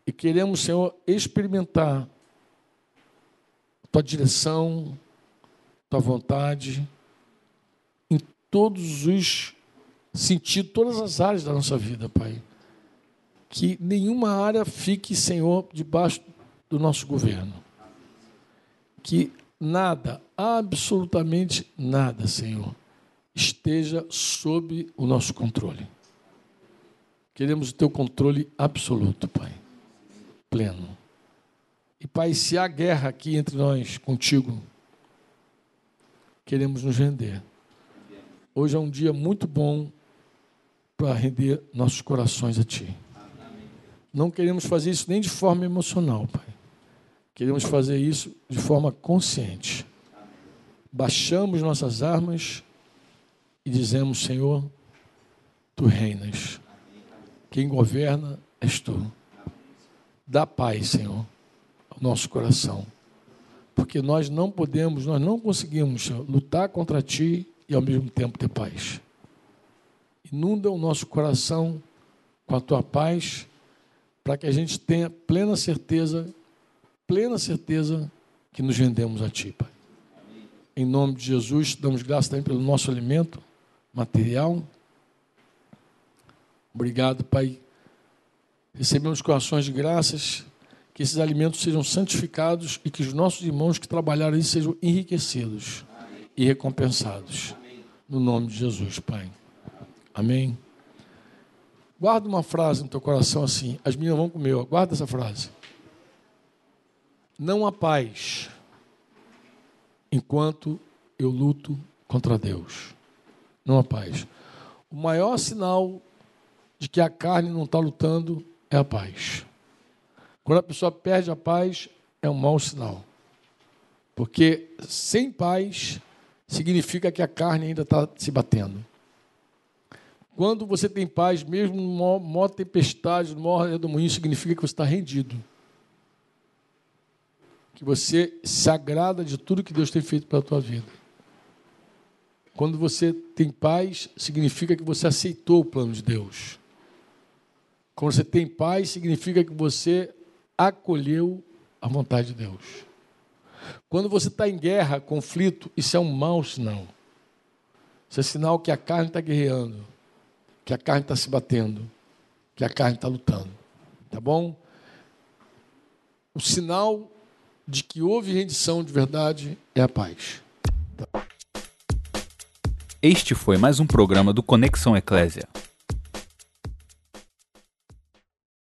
E queremos, Senhor, experimentar tua direção, tua vontade em todos os sentidos, todas as áreas da nossa vida, Pai. Que nenhuma área fique, Senhor, debaixo do nosso governo. Que nada, absolutamente nada, Senhor, esteja sob o nosso controle. Queremos o teu controle absoluto, Pai, pleno. E, Pai, se há guerra aqui entre nós, contigo, queremos nos render. Hoje é um dia muito bom para render nossos corações a Ti. Não queremos fazer isso nem de forma emocional, Pai. Queremos fazer isso de forma consciente. Baixamos nossas armas e dizemos: Senhor, tu reinas. Quem governa és tu. Dá paz, Senhor, ao nosso coração. Porque nós não podemos, nós não conseguimos lutar contra ti e ao mesmo tempo ter paz. Inunda o nosso coração com a tua paz, para que a gente tenha plena certeza, plena certeza que nos rendemos a ti, Pai. Em nome de Jesus, damos graças também pelo nosso alimento material. Obrigado, Pai. Recebemos corações de graças, que esses alimentos sejam santificados e que os nossos irmãos que trabalharam aí sejam enriquecidos e recompensados. No nome de Jesus, Pai. Amém. Guarda uma frase no teu coração assim. As minhas vão comer. Guarda essa frase. Não há paz enquanto eu luto contra Deus não a paz. O maior sinal de que a carne não está lutando é a paz. Quando a pessoa perde a paz, é um mau sinal. Porque sem paz significa que a carne ainda está se batendo. Quando você tem paz, mesmo numa maior tempestade, no maior redemoinho, significa que você está rendido. Que você se agrada de tudo que Deus tem feito pela tua vida. Quando você tem paz, significa que você aceitou o plano de Deus. Quando você tem paz, significa que você acolheu a vontade de Deus. Quando você está em guerra, conflito, isso é um mau sinal. Isso é sinal que a carne está guerreando, que a carne está se batendo, que a carne está lutando. Tá bom? O sinal de que houve rendição de verdade é a paz. Este foi mais um programa do Conexão Eclésia.